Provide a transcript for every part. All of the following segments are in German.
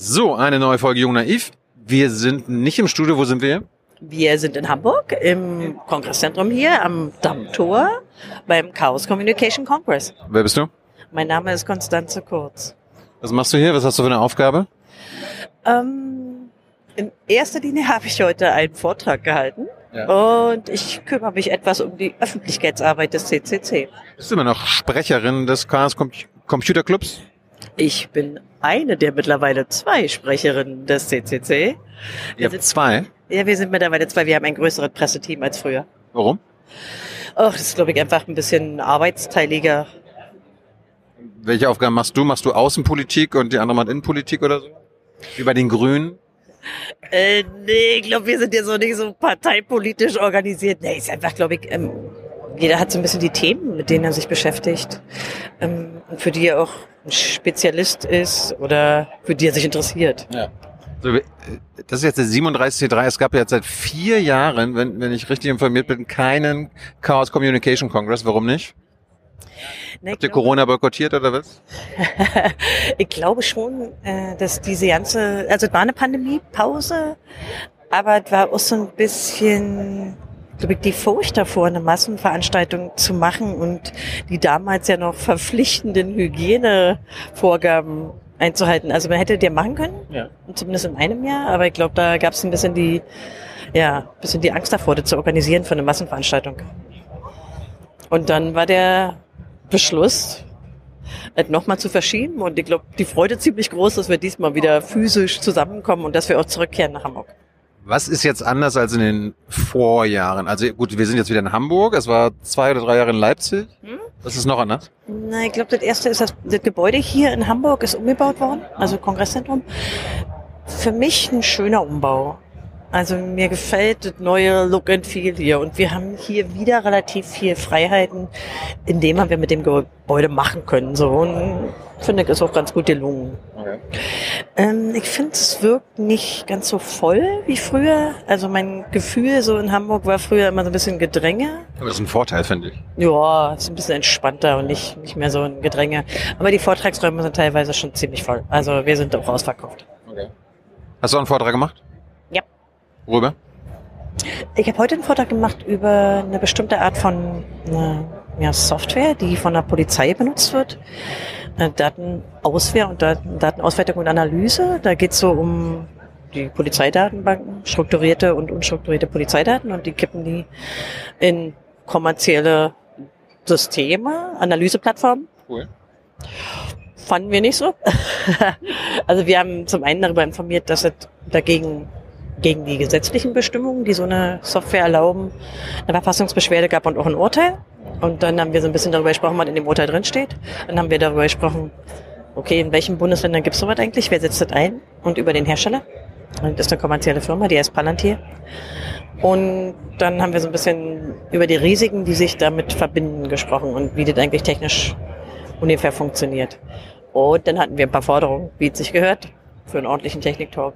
So, eine neue Folge Jung Naiv. Wir sind nicht im Studio, wo sind wir? Wir sind in Hamburg im Kongresszentrum hier am Dammtor beim Chaos Communication Congress. Wer bist du? Mein Name ist Konstanze Kurz. Was machst du hier? Was hast du für eine Aufgabe? Ähm, in erster Linie habe ich heute einen Vortrag gehalten Ja. und ich kümmere mich etwas um die Öffentlichkeitsarbeit des CCC. Bist du immer noch Sprecherin des Chaos Com Computer Clubs? Ich bin eine der mittlerweile zwei Sprecherinnen des CCC. Ihr habt zwei. Ja, wir sind mittlerweile zwei. Wir haben ein größeres Presseteam als früher. Warum? Ach, das ist, glaube ich, einfach ein bisschen arbeitsteiliger. Welche Aufgaben machst du? Machst du Außenpolitik und die andere macht Innenpolitik oder so? Wie bei den Grünen? Äh, nee, ich glaube, wir sind ja so nicht so parteipolitisch organisiert. Nee, ist einfach, glaube ich, ähm, jeder hat so ein bisschen die Themen, mit denen er sich beschäftigt. Ähm, und für die er auch ein Spezialist ist oder für die er sich interessiert. Ja. Wir- das ist jetzt der 37C3. Es gab ja jetzt seit vier Jahren, wenn, wenn ich richtig informiert bin, keinen Chaos Communication Congress. Warum nicht? Ich Habt ihr Corona boykottiert oder was? Ich glaube schon, äh, dass diese ganze, also es war eine Pandemiepause, aber es war auch so ein bisschen, die Furcht davor, eine Massenveranstaltung zu machen und die damals ja noch verpflichtenden Hygienevorgaben einzuhalten. Also man hätte die machen können, Ja. zumindest in einem Jahr, aber ich glaube, da gab es ein bisschen die, ja, ein bisschen die Angst davor, das zu organisieren für eine Massenveranstaltung. Und dann war der Beschluss, es nochmal zu verschieben. Und ich glaube, die Freude ziemlich groß, dass wir diesmal wieder physisch zusammenkommen und dass wir auch zurückkehren nach Hamburg. Was ist jetzt anders als in den Vorjahren? Also gut, wir sind jetzt wieder in Hamburg. Es war zwei oder drei Jahre in Leipzig. Hm? Was ist noch anders? Na, ich glaube, das erste ist, das, das Gebäude hier in Hamburg ist umgebaut worden, also Kongresszentrum. Für mich ein schöner Umbau. Also mir gefällt das neue Look and Feel hier und wir haben hier wieder relativ viel Freiheiten, in dem wir mit dem Gebäude machen können. So und finde ich ist auch ganz gut gelungen. Ähm, ich finde, es wirkt nicht ganz so voll wie früher. Also mein Gefühl so in Hamburg war früher immer so ein bisschen Gedränge. Aber das ist ein Vorteil, finde ich. Ja, ist ein bisschen entspannter und nicht, nicht mehr so ein Gedränge. Aber die Vortragsräume sind teilweise schon ziemlich voll. Also wir sind auch ausverkauft. Hast du auch einen Vortrag gemacht? Worüber? Ich habe heute einen Vortrag gemacht über eine bestimmte Art von äh, ja, Software, die von der Polizei benutzt wird. Äh, Datenauswehr und Daten, Datenauswertung und Analyse. Da geht es so um die Polizeidatenbanken, strukturierte und unstrukturierte Polizeidaten und die kippen die in kommerzielle Systeme, Analyseplattformen. Cool. Fanden wir nicht so. also wir haben zum einen darüber informiert, dass es dagegen gegen die gesetzlichen Bestimmungen, die so eine Software erlauben, eine Verfassungsbeschwerde gab und auch ein Urteil. Und dann haben wir so ein bisschen darüber gesprochen, was in dem Urteil drin steht. Dann haben wir darüber gesprochen, okay, in welchen Bundesländern gibt es sowas eigentlich? Wer setzt das ein? Und über den Hersteller. Und das ist eine kommerzielle Firma, die heißt Palantir. Und dann haben wir so ein bisschen über die Risiken, die sich damit verbinden, gesprochen und wie das eigentlich technisch ungefähr funktioniert. Und dann hatten wir ein paar Forderungen, wie es sich gehört, für einen ordentlichen Technik-Talk.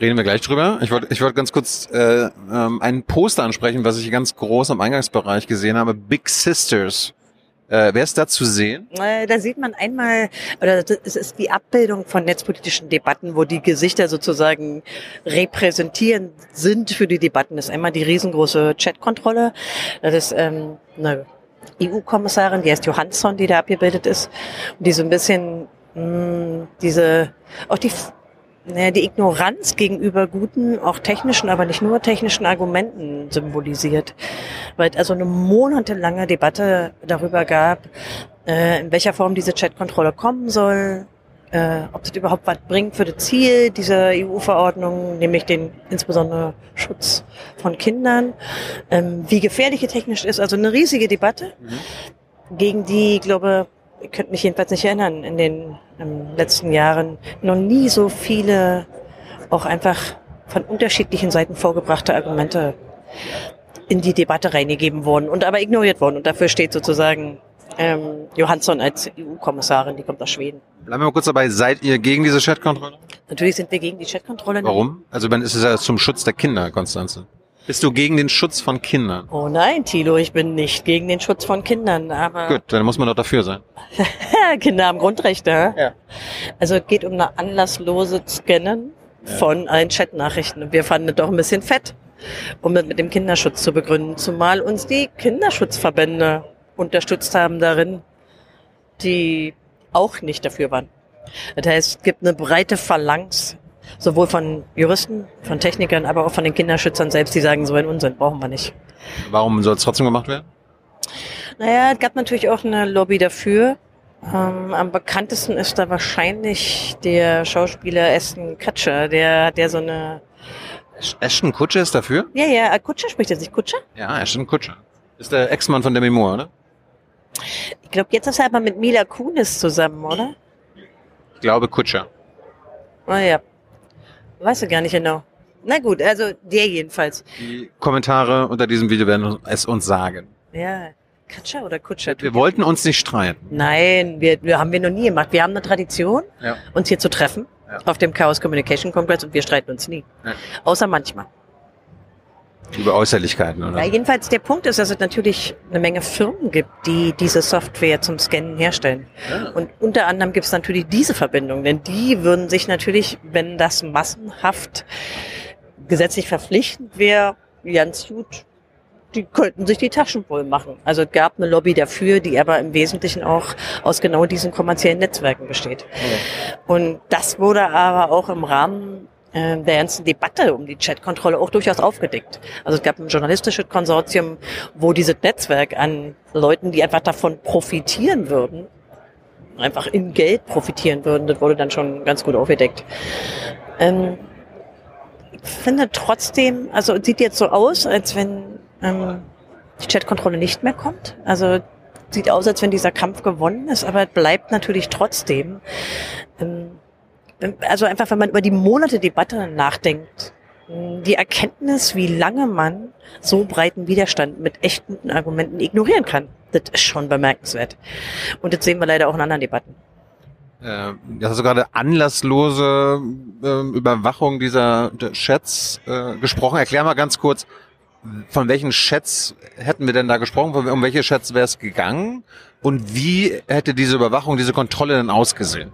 Reden wir gleich drüber. Ich wollte ich wollte ganz kurz äh, ähm, ein Poster ansprechen, was ich ganz groß am Eingangsbereich gesehen habe. Big Sisters. Äh, wer ist da zu sehen? Äh, Da sieht man einmal, oder es ist die Abbildung von netzpolitischen Debatten, wo die Gesichter sozusagen repräsentierend sind für die Debatten. Das ist einmal die riesengroße Chatkontrolle. Das ist ähm, eine EU-Kommissarin, die heißt Johansson, die da abgebildet ist. Und die so ein bisschen mh, diese, auch die die Ignoranz gegenüber guten, auch technischen, aber nicht nur technischen Argumenten symbolisiert. Weil es also eine monatelange Debatte darüber gab, äh, in welcher Form diese Chatkontrolle kommen soll, äh, ob das überhaupt was bringt für das Ziel dieser EU-Verordnung, nämlich den insbesondere Schutz von Kindern, ähm, wie gefährlich es technisch ist. Also eine riesige Debatte, gegen die, ich glaube, ich könnte mich jedenfalls nicht erinnern, in den ähm, letzten Jahren noch nie so viele auch einfach von unterschiedlichen Seiten vorgebrachte Argumente in die Debatte reingegeben wurden und aber ignoriert wurden. Und dafür steht sozusagen ähm, Johansson als EU-Kommissarin, die kommt aus Schweden. Bleiben wir mal kurz dabei. Seid ihr gegen diese Chatkontrolle? Natürlich sind wir gegen die Chatkontrolle. Warum? Also dann ist es ja zum Schutz der Kinder, Konstanze. Bist du gegen den Schutz von Kindern? Oh nein, Tilo, ich bin nicht gegen den Schutz von Kindern, aber Gut, dann muss man doch dafür sein. Kinder haben Grundrechte. Ja. Also es geht um eine anlasslose Scannen von allen Chatnachrichten. Und wir fanden es doch ein bisschen fett, um das mit dem Kinderschutz zu begründen. Zumal uns die Kinderschutzverbände unterstützt haben darin, die auch nicht dafür waren. Das heißt, es gibt eine breite Phalanx, sowohl von Juristen, von Technikern, aber auch von den Kinderschützern selbst, die sagen, so einen Unsinn brauchen wir nicht. Warum soll es trotzdem gemacht werden? Naja, es gab natürlich auch eine Lobby dafür. Ähm, am bekanntesten ist da wahrscheinlich der Schauspieler Aston Kutcher, der, der so eine, Ashton Kutscher ist dafür? ja, ja, äh, Kutscher spricht er sich Kutscher? Ja, Ashton Kutscher. Ist der Ex-Mann von Demi Moore, oder? Ich glaube, jetzt ist er aber mit Mila Kunis zusammen, oder? Ich glaube Kutscher. Ah ja, weiß ich gar nicht genau. Na gut, also der jedenfalls. Die Kommentare unter diesem Video werden es uns sagen. Ja, Kutscher oder Kutscher? Wir wollten uns nicht streiten. Nein, wir, wir haben wir noch nie gemacht. Wir haben eine Tradition, Ja. uns hier zu treffen Ja. auf dem Chaos Communication Congress und wir streiten uns nie. Ja. Außer manchmal. Über Äußerlichkeiten, oder? Ja, jedenfalls der Punkt ist, dass es natürlich eine Menge Firmen gibt, die diese Software zum Scannen herstellen. Und unter anderem gibt es natürlich diese Verbindung, denn die würden sich natürlich, wenn das massenhaft gesetzlich verpflichtend wäre, ganz gut, die könnten sich die Taschen voll machen. Also es gab eine Lobby dafür, die aber im Wesentlichen auch aus genau diesen kommerziellen Netzwerken besteht. Und das wurde aber auch im Rahmen der ganzen Debatte um die Chatkontrolle auch durchaus aufgedeckt. Also es gab ein journalistisches Konsortium, wo dieses Netzwerk an Leuten, die einfach davon profitieren würden, einfach in Geld profitieren würden, das wurde dann schon ganz gut aufgedeckt. Ähm, ich finde trotzdem, also es sieht jetzt so aus, als wenn ähm, die Chatkontrolle nicht mehr kommt. Also sieht aus, als wenn dieser Kampf gewonnen ist, aber es bleibt natürlich trotzdem. Ähm, also einfach, wenn man über die Monate Debatte nachdenkt, die Erkenntnis, wie lange man so breiten Widerstand mit echt guten Argumenten ignorieren kann, das ist schon bemerkenswert. Und das sehen wir leider auch in anderen Debatten. Äh, das hast du gerade anlasslose äh, Überwachung dieser Chats äh, gesprochen. Erklär mal ganz kurz, von welchen Chats hätten wir denn da gesprochen? Um welche Chats wäre es gegangen? Und wie hätte diese Überwachung, diese Kontrolle denn ausgesehen?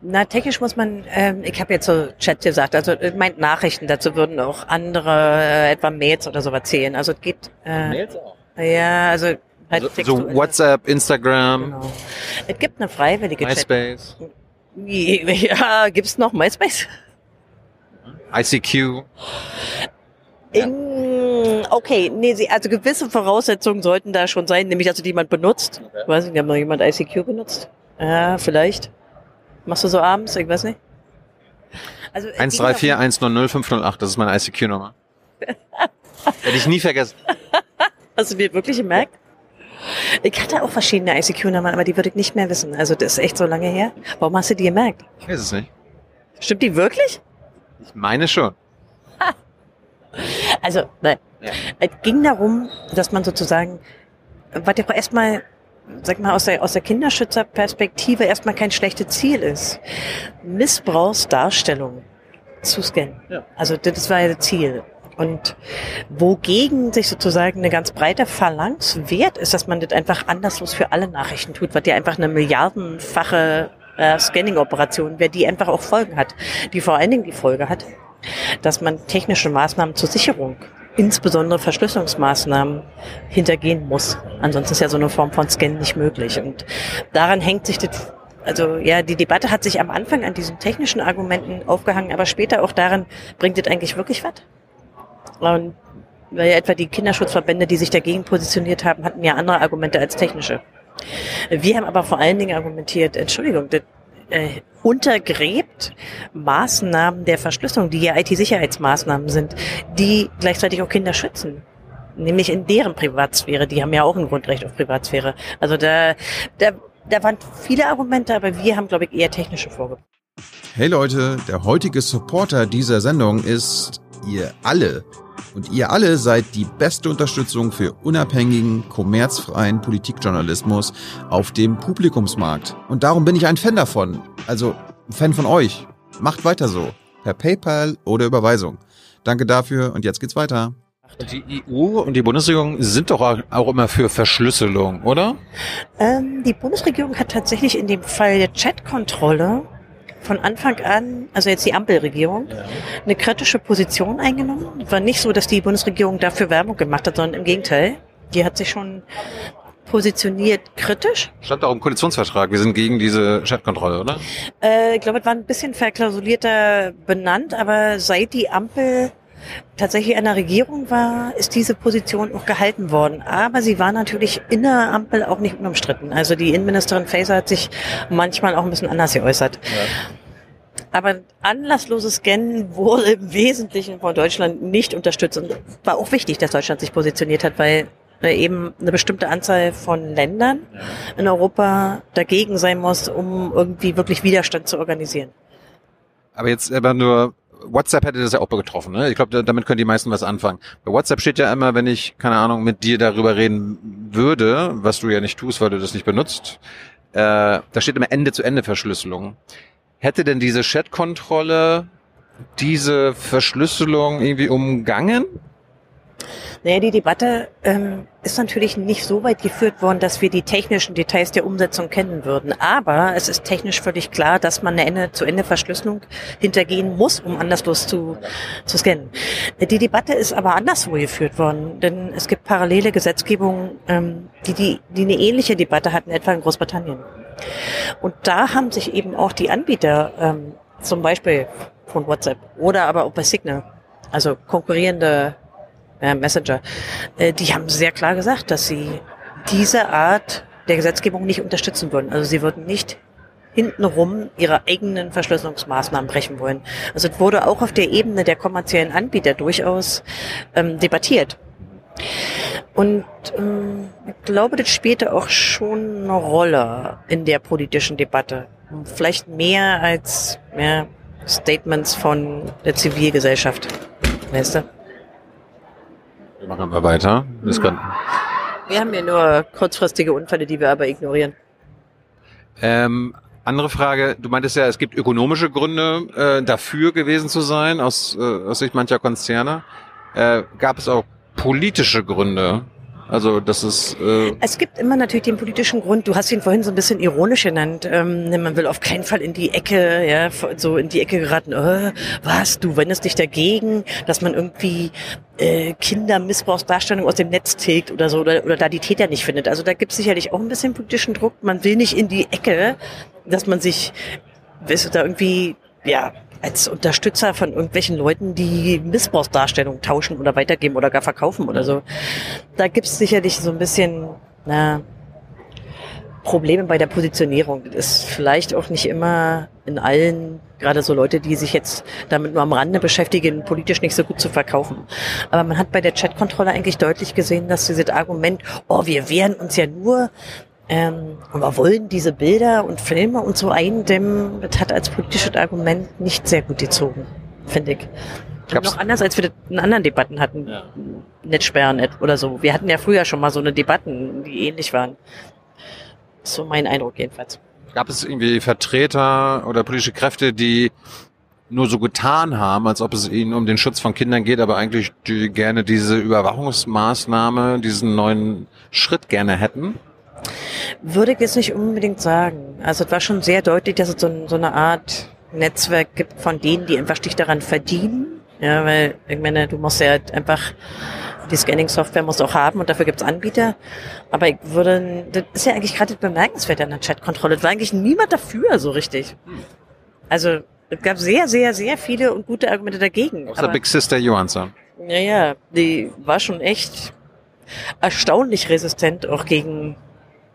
Na, technisch muss man, ähm, ich habe jetzt so Chat gesagt, also äh, meint Nachrichten, dazu würden auch andere, äh, etwa Mails oder sowas zählen. Also es geht, äh, auch. ja, also halt So, so textuelle- WhatsApp, Instagram, Genau. Es gibt eine freiwillige Chat. MySpace, Ja, gibt's noch MySpace? ICQ. In, okay, nee, also gewisse Voraussetzungen sollten da schon sein, nämlich dass die jemand benutzt. Ich weiß nicht, hat noch jemand ICQ benutzt? Ja, vielleicht. Machst du so abends? Ich weiß nicht. Also, es ging 134 darum- 100 508, das ist meine ICQ-Nummer. Hätte ich nie vergessen. Hast du dir wirklich gemerkt? Ich hatte auch verschiedene ICQ-Nummern, aber die würde ich nicht mehr wissen. Also das ist echt so lange her. Warum hast du die gemerkt? Ich weiß es nicht. Stimmt die wirklich? Ich meine schon. Also, nein. Ja. Es ging darum, dass man sozusagen, was ja auch erstmal, sag mal, aus der, aus der Kinderschützerperspektive erstmal kein schlechtes Ziel ist. Missbrauchsdarstellung zu scannen. Ja. Also das war ja das Ziel. Und wogegen sich sozusagen eine ganz breite Phalanx wehrt, ist, dass man das einfach anderslos für alle Nachrichten tut, was ja einfach eine milliardenfache äh, Scanning-Operation wäre, die einfach auch Folgen hat. Die vor allen Dingen die Folge hat, dass man technische Maßnahmen zur Sicherung, insbesondere Verschlüsselungsmaßnahmen, hintergehen muss. Ansonsten ist ja so eine Form von Scan nicht möglich. Und daran hängt sich das, also ja, die Debatte hat sich am Anfang an diesen technischen Argumenten aufgehangen, aber später auch daran, bringt das eigentlich wirklich was? Und weil ja etwa die Kinderschutzverbände, die sich dagegen positioniert haben, hatten ja andere Argumente als technische. Wir haben aber vor allen Dingen argumentiert, Entschuldigung, das äh, untergräbt Maßnahmen der Verschlüsselung, die ja IT-Sicherheitsmaßnahmen sind, die gleichzeitig auch Kinder schützen. Nämlich in deren Privatsphäre. Die haben ja auch ein Grundrecht auf Privatsphäre. Also da, da, da waren viele Argumente, aber wir haben, glaube ich, eher technische vorgebracht. Hey Leute, der heutige Supporter dieser Sendung ist ihr alle. Und ihr alle seid die beste Unterstützung für unabhängigen, kommerzfreien Politikjournalismus auf dem Publikumsmarkt. Und darum bin ich ein Fan davon. Also ein Fan von euch. Macht weiter so. Per PayPal oder Überweisung. Danke dafür und jetzt geht's weiter. Die EU und die Bundesregierung sind doch auch immer für Verschlüsselung, oder? Ähm, die Bundesregierung hat tatsächlich in dem Fall der Chatkontrolle von Anfang an, also jetzt die Ampelregierung, eine kritische Position eingenommen. War nicht so, dass die Bundesregierung dafür Werbung gemacht hat, sondern im Gegenteil. Die hat sich schon positioniert kritisch. Stand auch im Koalitionsvertrag, wir sind gegen diese Chatkontrolle, oder? Äh, ich glaube, es war ein bisschen verklausulierter benannt, aber seit die Ampel tatsächlich an der Regierung war, ist diese Position auch gehalten worden. Aber sie war natürlich in der Ampel auch nicht unumstritten. Also die Innenministerin Faeser hat sich manchmal auch ein bisschen anders geäußert. Ja. Aber anlassloses Scannen wurde im Wesentlichen von Deutschland nicht unterstützt. Und war auch wichtig, dass Deutschland sich positioniert hat, weil eben eine bestimmte Anzahl von Ländern in Europa dagegen sein muss, um irgendwie wirklich Widerstand zu organisieren. Aber jetzt aber nur WhatsApp hätte das ja auch betroffen. Ne? Ich glaube, damit können die meisten was anfangen. Bei WhatsApp steht ja immer, wenn ich, keine Ahnung, mit dir darüber reden würde, was du ja nicht tust, weil du das nicht benutzt, äh, da steht immer Ende-zu-Ende-Verschlüsselung. Hätte denn diese Chat-Kontrolle diese Verschlüsselung irgendwie umgangen? Naja, die Debatte ähm, ist natürlich nicht so weit geführt worden, dass wir die technischen Details der Umsetzung kennen würden. Aber es ist technisch völlig klar, dass man eine Ende-zu-Ende-Verschlüsselung hintergehen muss, um anderslos zu, zu scannen. Die Debatte ist aber anderswo geführt worden, denn es gibt parallele Gesetzgebungen, ähm, die, die, die eine ähnliche Debatte hatten, etwa in Großbritannien. Und da haben sich eben auch die Anbieter, ähm, zum Beispiel von WhatsApp oder aber auch bei Signal, also konkurrierende äh, Messenger, äh, die haben sehr klar gesagt, dass sie diese Art der Gesetzgebung nicht unterstützen würden. Also sie würden nicht hintenrum ihre eigenen Verschlüsselungsmaßnahmen brechen wollen. Also es wurde auch auf der Ebene der kommerziellen Anbieter durchaus ähm, debattiert. Und ähm, ich glaube, das spielte auch schon eine Rolle in der politischen Debatte. Vielleicht mehr als ja, Statements von der Zivilgesellschaft. Weißt du? Wir machen mal weiter. Kann wir haben ja nur kurzfristige Unfälle, die wir aber ignorieren. Ähm, andere Frage, du meintest ja, es gibt ökonomische Gründe äh, dafür gewesen zu sein, aus, äh, aus Sicht mancher Konzerne. Äh, gab es auch politische Gründe, also das ist. Äh es gibt immer natürlich den politischen Grund. Du hast ihn vorhin so ein bisschen ironisch genannt. Ähm, man will auf keinen Fall in die Ecke, ja, so in die Ecke geraten. Äh, was? Du wendest dich dagegen, dass man irgendwie äh, Kindermissbrauchsdarstellung aus dem Netz tilgt oder so oder, oder da die Täter nicht findet. Also da gibt es sicherlich auch ein bisschen politischen Druck. Man will nicht in die Ecke, dass man sich, weißt du, da irgendwie ja, als Unterstützer von irgendwelchen Leuten, die Missbrauchsdarstellungen tauschen oder weitergeben oder gar verkaufen oder so. Da gibt's sicherlich so ein bisschen na, Probleme bei der Positionierung. Das ist vielleicht auch nicht immer in allen, gerade so Leute, die sich jetzt damit nur am Rande beschäftigen, politisch nicht so gut zu verkaufen. Aber man hat bei der Chatkontrolle eigentlich deutlich gesehen, dass dieses Argument, oh, wir wehren uns ja nur ähm, wir wollen diese Bilder und Filme und so eindämmen, das hat als politisches Argument nicht sehr gut gezogen, finde ich. Noch anders, als wir das in anderen Debatten hatten. Ja. Netzsperren oder so. Wir hatten ja früher schon mal so eine Debatten, die ähnlich waren. So mein Eindruck jedenfalls. Gab es irgendwie Vertreter oder politische Kräfte, die nur so getan haben, als ob es ihnen um den Schutz von Kindern geht, aber eigentlich die gerne diese Überwachungsmaßnahme, diesen neuen Schritt gerne hätten? Würde ich jetzt nicht unbedingt sagen. Also es war schon sehr deutlich, dass es so, so eine Art Netzwerk gibt von denen, die einfach dich daran verdienen. Ja, weil ich meine, du musst ja halt einfach die Scanning-Software musst du auch haben und dafür gibt's Anbieter. Aber ich würde, das ist ja eigentlich gerade bemerkenswert an der Chatkontrolle. Es war eigentlich niemand dafür so richtig. Also es gab sehr, sehr, sehr viele und gute Argumente dagegen. Außer Big Sister Johansson. Ja, ja, die war schon echt erstaunlich resistent auch gegen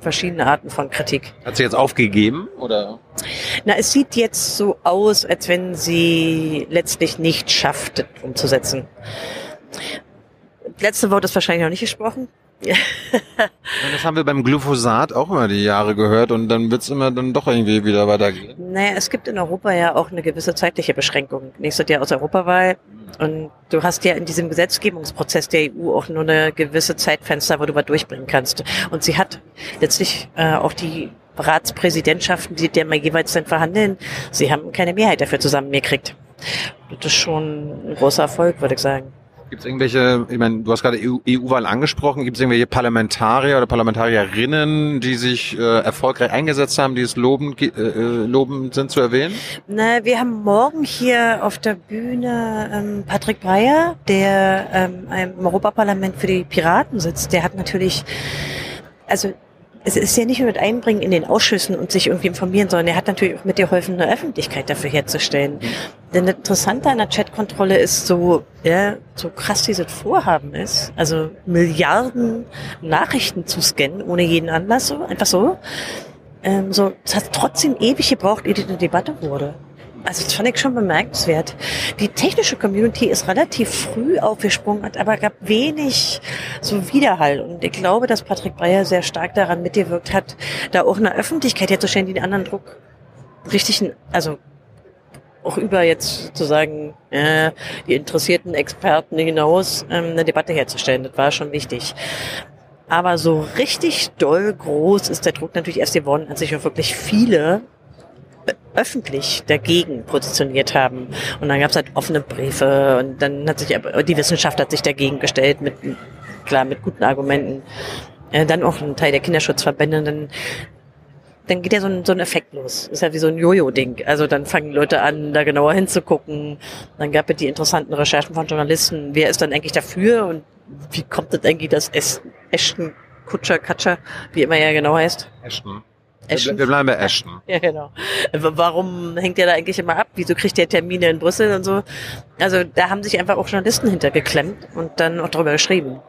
verschiedene Arten von Kritik. Hat sie jetzt aufgegeben oder? Na, es sieht jetzt so aus, als wenn sie letztlich nicht schafft, umzusetzen. Letzte Wort ist wahrscheinlich noch nicht gesprochen. das haben wir beim Glyphosat auch immer die Jahre gehört und dann wird's immer dann doch irgendwie wieder weitergehen. Naja, es gibt in Europa ja auch eine gewisse zeitliche Beschränkung. Nächstes Jahr aus Europawahl und du hast ja in diesem Gesetzgebungsprozess der EU auch nur eine gewisse Zeitfenster, wo du was durchbringen kannst. Und sie hat letztlich äh, auch die Ratspräsidentschaften, die der mal jeweils dann verhandeln, sie haben keine Mehrheit dafür zusammengekriegt. Das ist schon ein großer Erfolg, würde ich sagen. Gibt es irgendwelche, ich meine, du hast gerade EU-Wahl angesprochen, gibt es irgendwelche Parlamentarier oder Parlamentarierinnen, die sich äh, erfolgreich eingesetzt haben, die es lobend, äh, äh, lobend sind zu erwähnen? Na, wir haben morgen hier auf der Bühne ähm, Patrick Breyer, der ähm, im Europaparlament für die Piraten sitzt. Der hat natürlich, also es ist ja nicht nur das Einbringen in den Ausschüssen und sich irgendwie informieren, sondern er hat natürlich auch mitgeholfen, eine Öffentlichkeit dafür herzustellen. Denn das Interessante an der Chatkontrolle ist so, ja, so krass dieses Vorhaben ist, also Milliarden Nachrichten zu scannen, ohne jeden Anlass, so, einfach so. Ähm, so, es hat trotzdem ewig gebraucht, ehe die Debatte wurde. Also das fand ich schon bemerkenswert. Die technische Community ist relativ früh aufgesprungen, hat aber gab wenig so Widerhall. Und ich glaube, dass Patrick Breyer sehr stark daran mitgewirkt hat, da auch eine Öffentlichkeit herzustellen, die den anderen Druck richtig, also auch über jetzt sozusagen äh, die interessierten Experten hinaus ähm, eine Debatte herzustellen. Das war schon wichtig. Aber so richtig doll groß ist der Druck natürlich erst geworden, als sich auch wirklich viele öffentlich dagegen positioniert haben. Und dann gab es halt offene Briefe und dann hat sich die Wissenschaft hat sich dagegen gestellt mit klar mit guten Argumenten. Äh, dann auch ein Teil der Kinderschutzverbände. Dann, dann geht ja so ein, so ein Effekt los. Ist ja wie so ein Jojo-Ding. Also dann fangen Leute an, da genauer hinzugucken. Dann gab es die interessanten Recherchen von Journalisten. Wer ist dann eigentlich dafür und wie kommt das eigentlich, dass Ashton Kutscher, Katscher, wie immer er genau heißt? Ashton. Ashton. Wir bleiben bei Ashton. Ja, genau. Warum hängt der da eigentlich immer ab? Wieso kriegt der Termine in Brüssel und so? Also da haben sich einfach auch Journalisten hintergeklemmt und dann auch darüber geschrieben.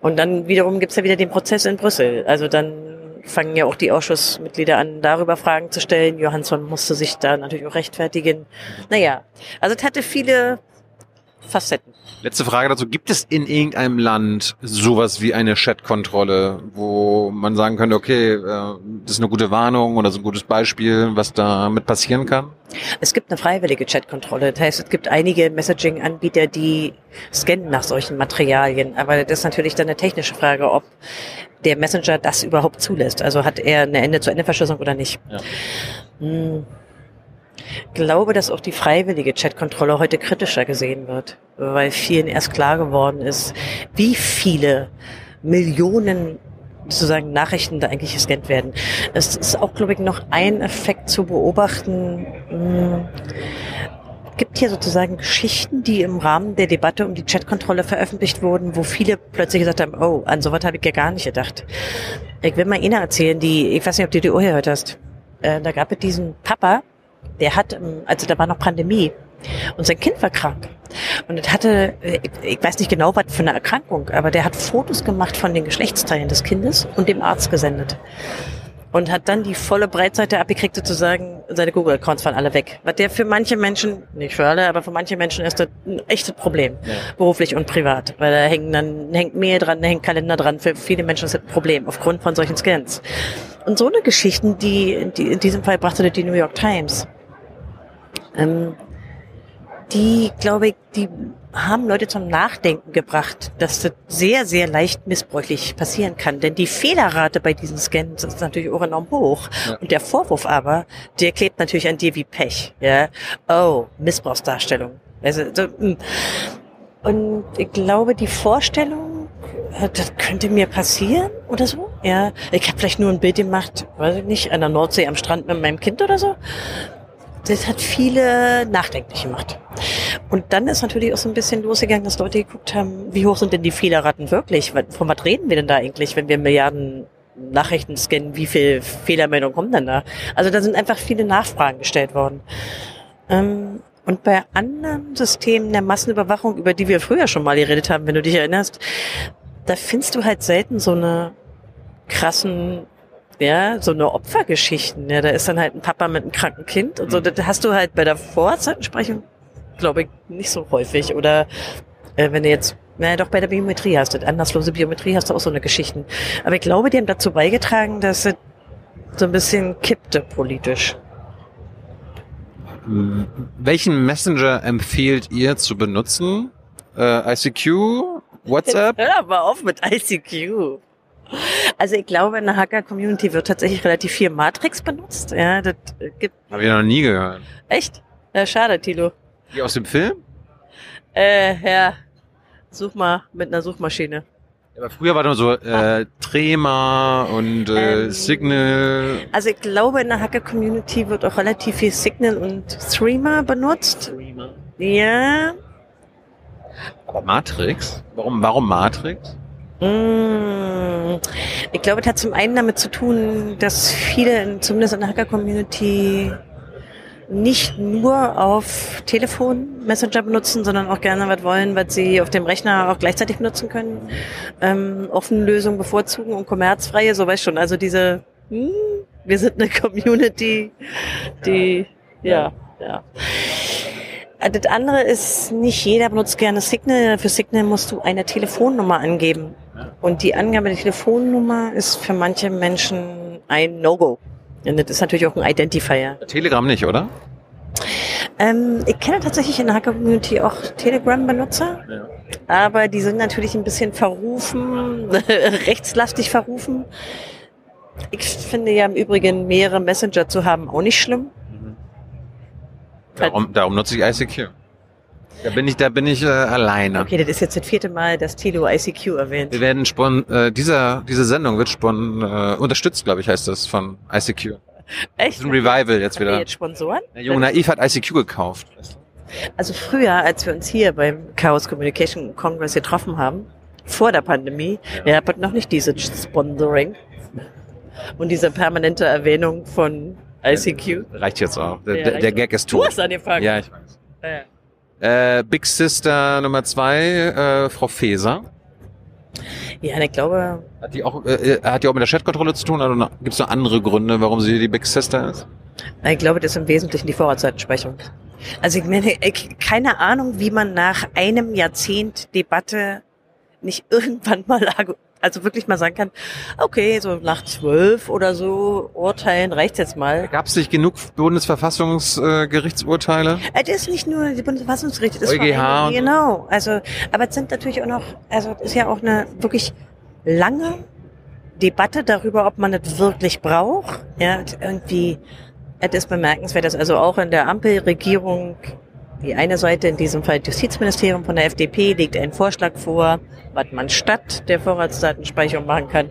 Und dann wiederum gibt's ja wieder den Prozess in Brüssel. Also dann fangen ja auch die Ausschussmitglieder an, darüber Fragen zu stellen. Johansson musste sich da natürlich auch rechtfertigen. Naja, also es hatte viele Facetten. Letzte Frage dazu. Gibt es in irgendeinem Land sowas wie eine Chat-Kontrolle, wo man sagen könnte, okay, äh, das ist eine gute Warnung oder so ein gutes Beispiel, was damit passieren kann? Es gibt eine freiwillige Chat-Kontrolle. Das heißt, es gibt einige Messaging-Anbieter, die scannen nach solchen Materialien. Aber das ist natürlich dann eine technische Frage, ob der Messenger das überhaupt zulässt. Also hat er eine Ende-zu-Ende-Verschlüsselung oder nicht. Ja. Hm glaube, dass auch die freiwillige Chatkontrolle heute kritischer gesehen wird, weil vielen erst klar geworden ist, wie viele Millionen sozusagen Nachrichten da eigentlich gescannt werden. Es ist auch, glaube ich, noch ein Effekt zu beobachten. Hm, gibt hier sozusagen Geschichten, die im Rahmen der Debatte um die Chatkontrolle veröffentlicht wurden, wo viele plötzlich gesagt haben, oh, an sowas habe ich ja gar nicht gedacht. Ich will mal Ihnen erzählen, die, ich weiß nicht, ob du die gehört hast. Äh, da gab es diesen Papa, der hat, also da war noch Pandemie und sein Kind war krank. Und es hatte, äh, ich weiß nicht genau, was für eine Erkrankung, aber der hat Fotos gemacht von den Geschlechtsteilen des Kindes und dem Arzt gesendet. Und hat dann die volle Breitseite abgekriegt, sozusagen, seine Google-Accounts waren alle weg. Was der für manche Menschen, nicht für alle, aber für manche Menschen ist das ein echtes Problem. Ja. Beruflich und privat. Weil da hängen dann, hängt Mail dran, da hängt Kalender dran. Für viele Menschen ist das ein Problem, aufgrund von solchen Scans. Und so eine Geschichten, die, die in diesem Fall brachte die New York Times. Ähm, die, glaube ich, die haben Leute zum Nachdenken gebracht, dass das sehr, sehr leicht missbräuchlich passieren kann. Denn die Fehlerrate bei diesen Scans ist natürlich auch enorm hoch. Ja. Und der Vorwurf aber, der klebt natürlich an dir wie Pech. Ja? Oh, Missbrauchsdarstellung. Also, so, hm. und ich glaube, die Vorstellung, das könnte mir passieren oder so. Ja, ich habe vielleicht nur ein Bild gemacht, weiß ich nicht, an der Nordsee am Strand mit meinem Kind oder so das hat viele nachdenklich gemacht. Und dann ist natürlich auch so ein bisschen losgegangen, dass Leute geguckt haben, wie hoch sind denn die Fehlerraten wirklich? Von was reden wir denn da eigentlich, wenn wir Milliarden Nachrichten scannen? Wie viel Fehlermeldungen kommen denn da? Also da sind einfach viele Nachfragen gestellt worden. Ähm, und bei anderen Systemen der Massenüberwachung, über die wir früher schon mal geredet haben, wenn du dich erinnerst, da findest du halt selten so eine krassen ja, so eine Opfergeschichten. Ja, da ist dann halt ein Papa mit einem kranken Kind und so. Mhm. Das hast du halt bei der Vorzeitensprechung, glaube ich, nicht so häufig. Oder äh, wenn du jetzt, naja, doch bei der Biometrie hast du, anlasslose Biometrie hast du auch so eine Geschichten. Aber ich glaube, die haben dazu beigetragen, dass es so ein bisschen kippte politisch. Welchen Messenger empfehlt ihr zu benutzen? Äh, ICQ? WhatsApp? Hör mal auf mit ICQ. Also ich glaube, in der Hacker-Community wird tatsächlich relativ viel Matrix benutzt. Ja, das gibt. Habe ich noch nie gehört. Echt? Ja, schade, Tilo. Die aus dem Film? Äh, ja. Such mal mit einer Suchmaschine. Aber früher war da so äh, Trema und äh, Ähm, Signal. Also ich glaube, in der Hacker-Community wird auch relativ viel Signal und Threema benutzt. Ja. Aber Matrix? Warum, warum Matrix? Mm. Ich glaube, das hat zum einen damit zu tun, dass viele, in- zumindest in der Hacker-Community, nicht nur auf Telefon Messenger benutzen, sondern auch gerne was wollen, was sie auf dem Rechner auch gleichzeitig benutzen können. Ähm, offene Lösungen bevorzugen und kommerzfreie, so weißt schon. Also diese, hm, wir sind eine Community, die, ja, ja. Äh, Das andere ist, nicht jeder benutzt gerne Signal. Für Signal musst du eine Telefonnummer angeben. Und die Angabe der Telefonnummer ist für manche Menschen ein No-Go. Und das ist natürlich auch ein Identifier. Telegram nicht, oder? Ähm, ich kenne tatsächlich in der Hacker-Community auch Telegram-Benutzer, Ja. aber die sind natürlich ein bisschen verrufen, rechtslastig verrufen. Ich finde ja im Übrigen mehrere Messenger zu haben auch nicht schlimm. Darum, darum nutze ich ICQ. Da bin ich, da bin ich äh, alleine. Okay, das ist jetzt das vierte Mal, dass Tilo ICQ erwähnt. Wir werden spon äh, dieser diese Sendung wird spon äh, unterstützt, glaube ich, heißt das von ICQ. Das Echt? ist ein Revival jetzt Haben wieder. jetzt Sponsoren? Der junge Naiv hat ICQ gekauft. Also früher, als wir uns hier beim Chaos Communication Congress getroffen haben, vor der Pandemie, ja. ihr habt noch nicht diese Sponsoring und diese permanente Erwähnung von ICQ. Reicht jetzt auch. Der, Ja, der. Gag ist Du tot. hast angefangen. Ja, ich weiß. Ja. Äh, Big Sister Nummer zwei, äh, Frau Feser. Ja, ich glaube, Hat die auch, äh, hat die auch mit der Chatkontrolle zu tun oder gibt es noch andere Gründe, warum sie die Big Sister ist? ich glaube, das ist im Wesentlichen die Vorratsdatenspeicherung. Also ich meine, ich, keine Ahnung, wie man nach einem Jahrzehnt Debatte nicht irgendwann mal, also wirklich mal sagen kann, okay, so nach zwölf oder so Urteilen reicht jetzt mal. Gab es nicht genug Bundesverfassungsgerichtsurteile? Es ist nicht nur die Bundesverfassungsgericht, es ist EuGH und- genau. Also, aber es sind natürlich auch noch, also es ist ja auch eine wirklich lange Debatte darüber, ob man es wirklich braucht. Ja, irgendwie, es ist bemerkenswert, dass also auch in der Ampelregierung die eine Seite, in diesem Fall Justizministerium von der FDP, legt einen Vorschlag vor, was man statt der Vorratsdatenspeicherung machen kann.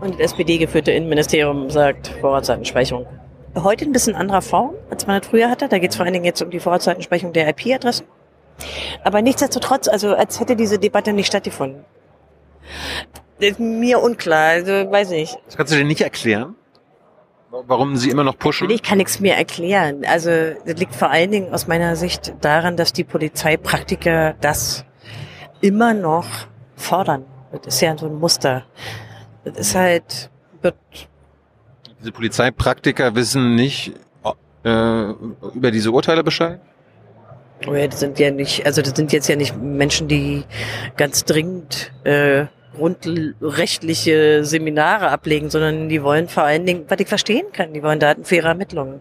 Und das SPD-geführte Innenministerium sagt Vorratsdatenspeicherung. Heute ein bisschen anderer Form, als man das früher hatte. Da geht es vor allen Dingen jetzt um die Vorratsdatenspeicherung der IP-Adressen. Aber nichtsdestotrotz, also als hätte diese Debatte nicht stattgefunden. Das ist mir unklar, also weiß nicht. Das kannst du dir nicht erklären? Warum sie immer noch pushen? Ich kann nichts mehr erklären. Also das liegt vor allen Dingen aus meiner Sicht daran, dass die Polizeipraktiker das immer noch fordern. Das ist ja so ein Muster. Das ist halt, wird Diese Polizeipraktiker wissen nicht äh, über diese Urteile Bescheid? Oh ja, das sind ja nicht, also das sind jetzt ja nicht Menschen, die ganz dringend äh, grundrechtliche Seminare ablegen, sondern die wollen vor allen Dingen, was ich verstehen kann, die wollen Daten für ihre Ermittlungen.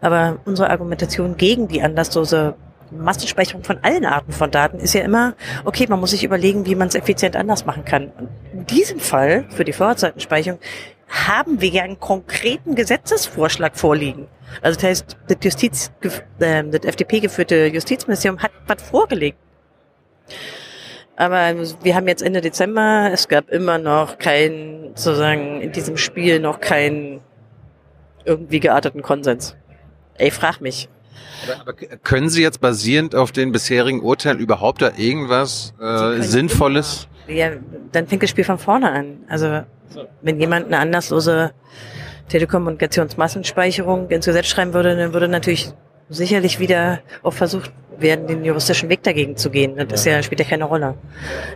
Aber unsere Argumentation gegen die anlasslose Massenspeicherung von allen Arten von Daten ist ja immer, okay, man muss sich überlegen, wie man es effizient anders machen kann. In diesem Fall, für die Vorratsdatenspeicherung, haben wir ja einen konkreten Gesetzesvorschlag vorliegen. Also das heißt, das Justiz, äh, das FDP-geführte Justizministerium hat was vorgelegt. Aber wir haben jetzt Ende Dezember, es gab immer noch keinen, sozusagen in diesem Spiel noch keinen irgendwie gearteten Konsens. Ey, frag mich. Aber, aber können Sie jetzt basierend auf den bisherigen Urteilen überhaupt da irgendwas äh, Sinnvolles? Ja, dann fängt das Spiel von vorne an. Also wenn jemand eine anlasslose Telekommunikationsmassenspeicherung ins Gesetz schreiben würde, dann würde natürlich sicherlich wieder auch versucht werden, den juristischen Weg dagegen zu gehen. Das ist ja, spielt ja keine Rolle.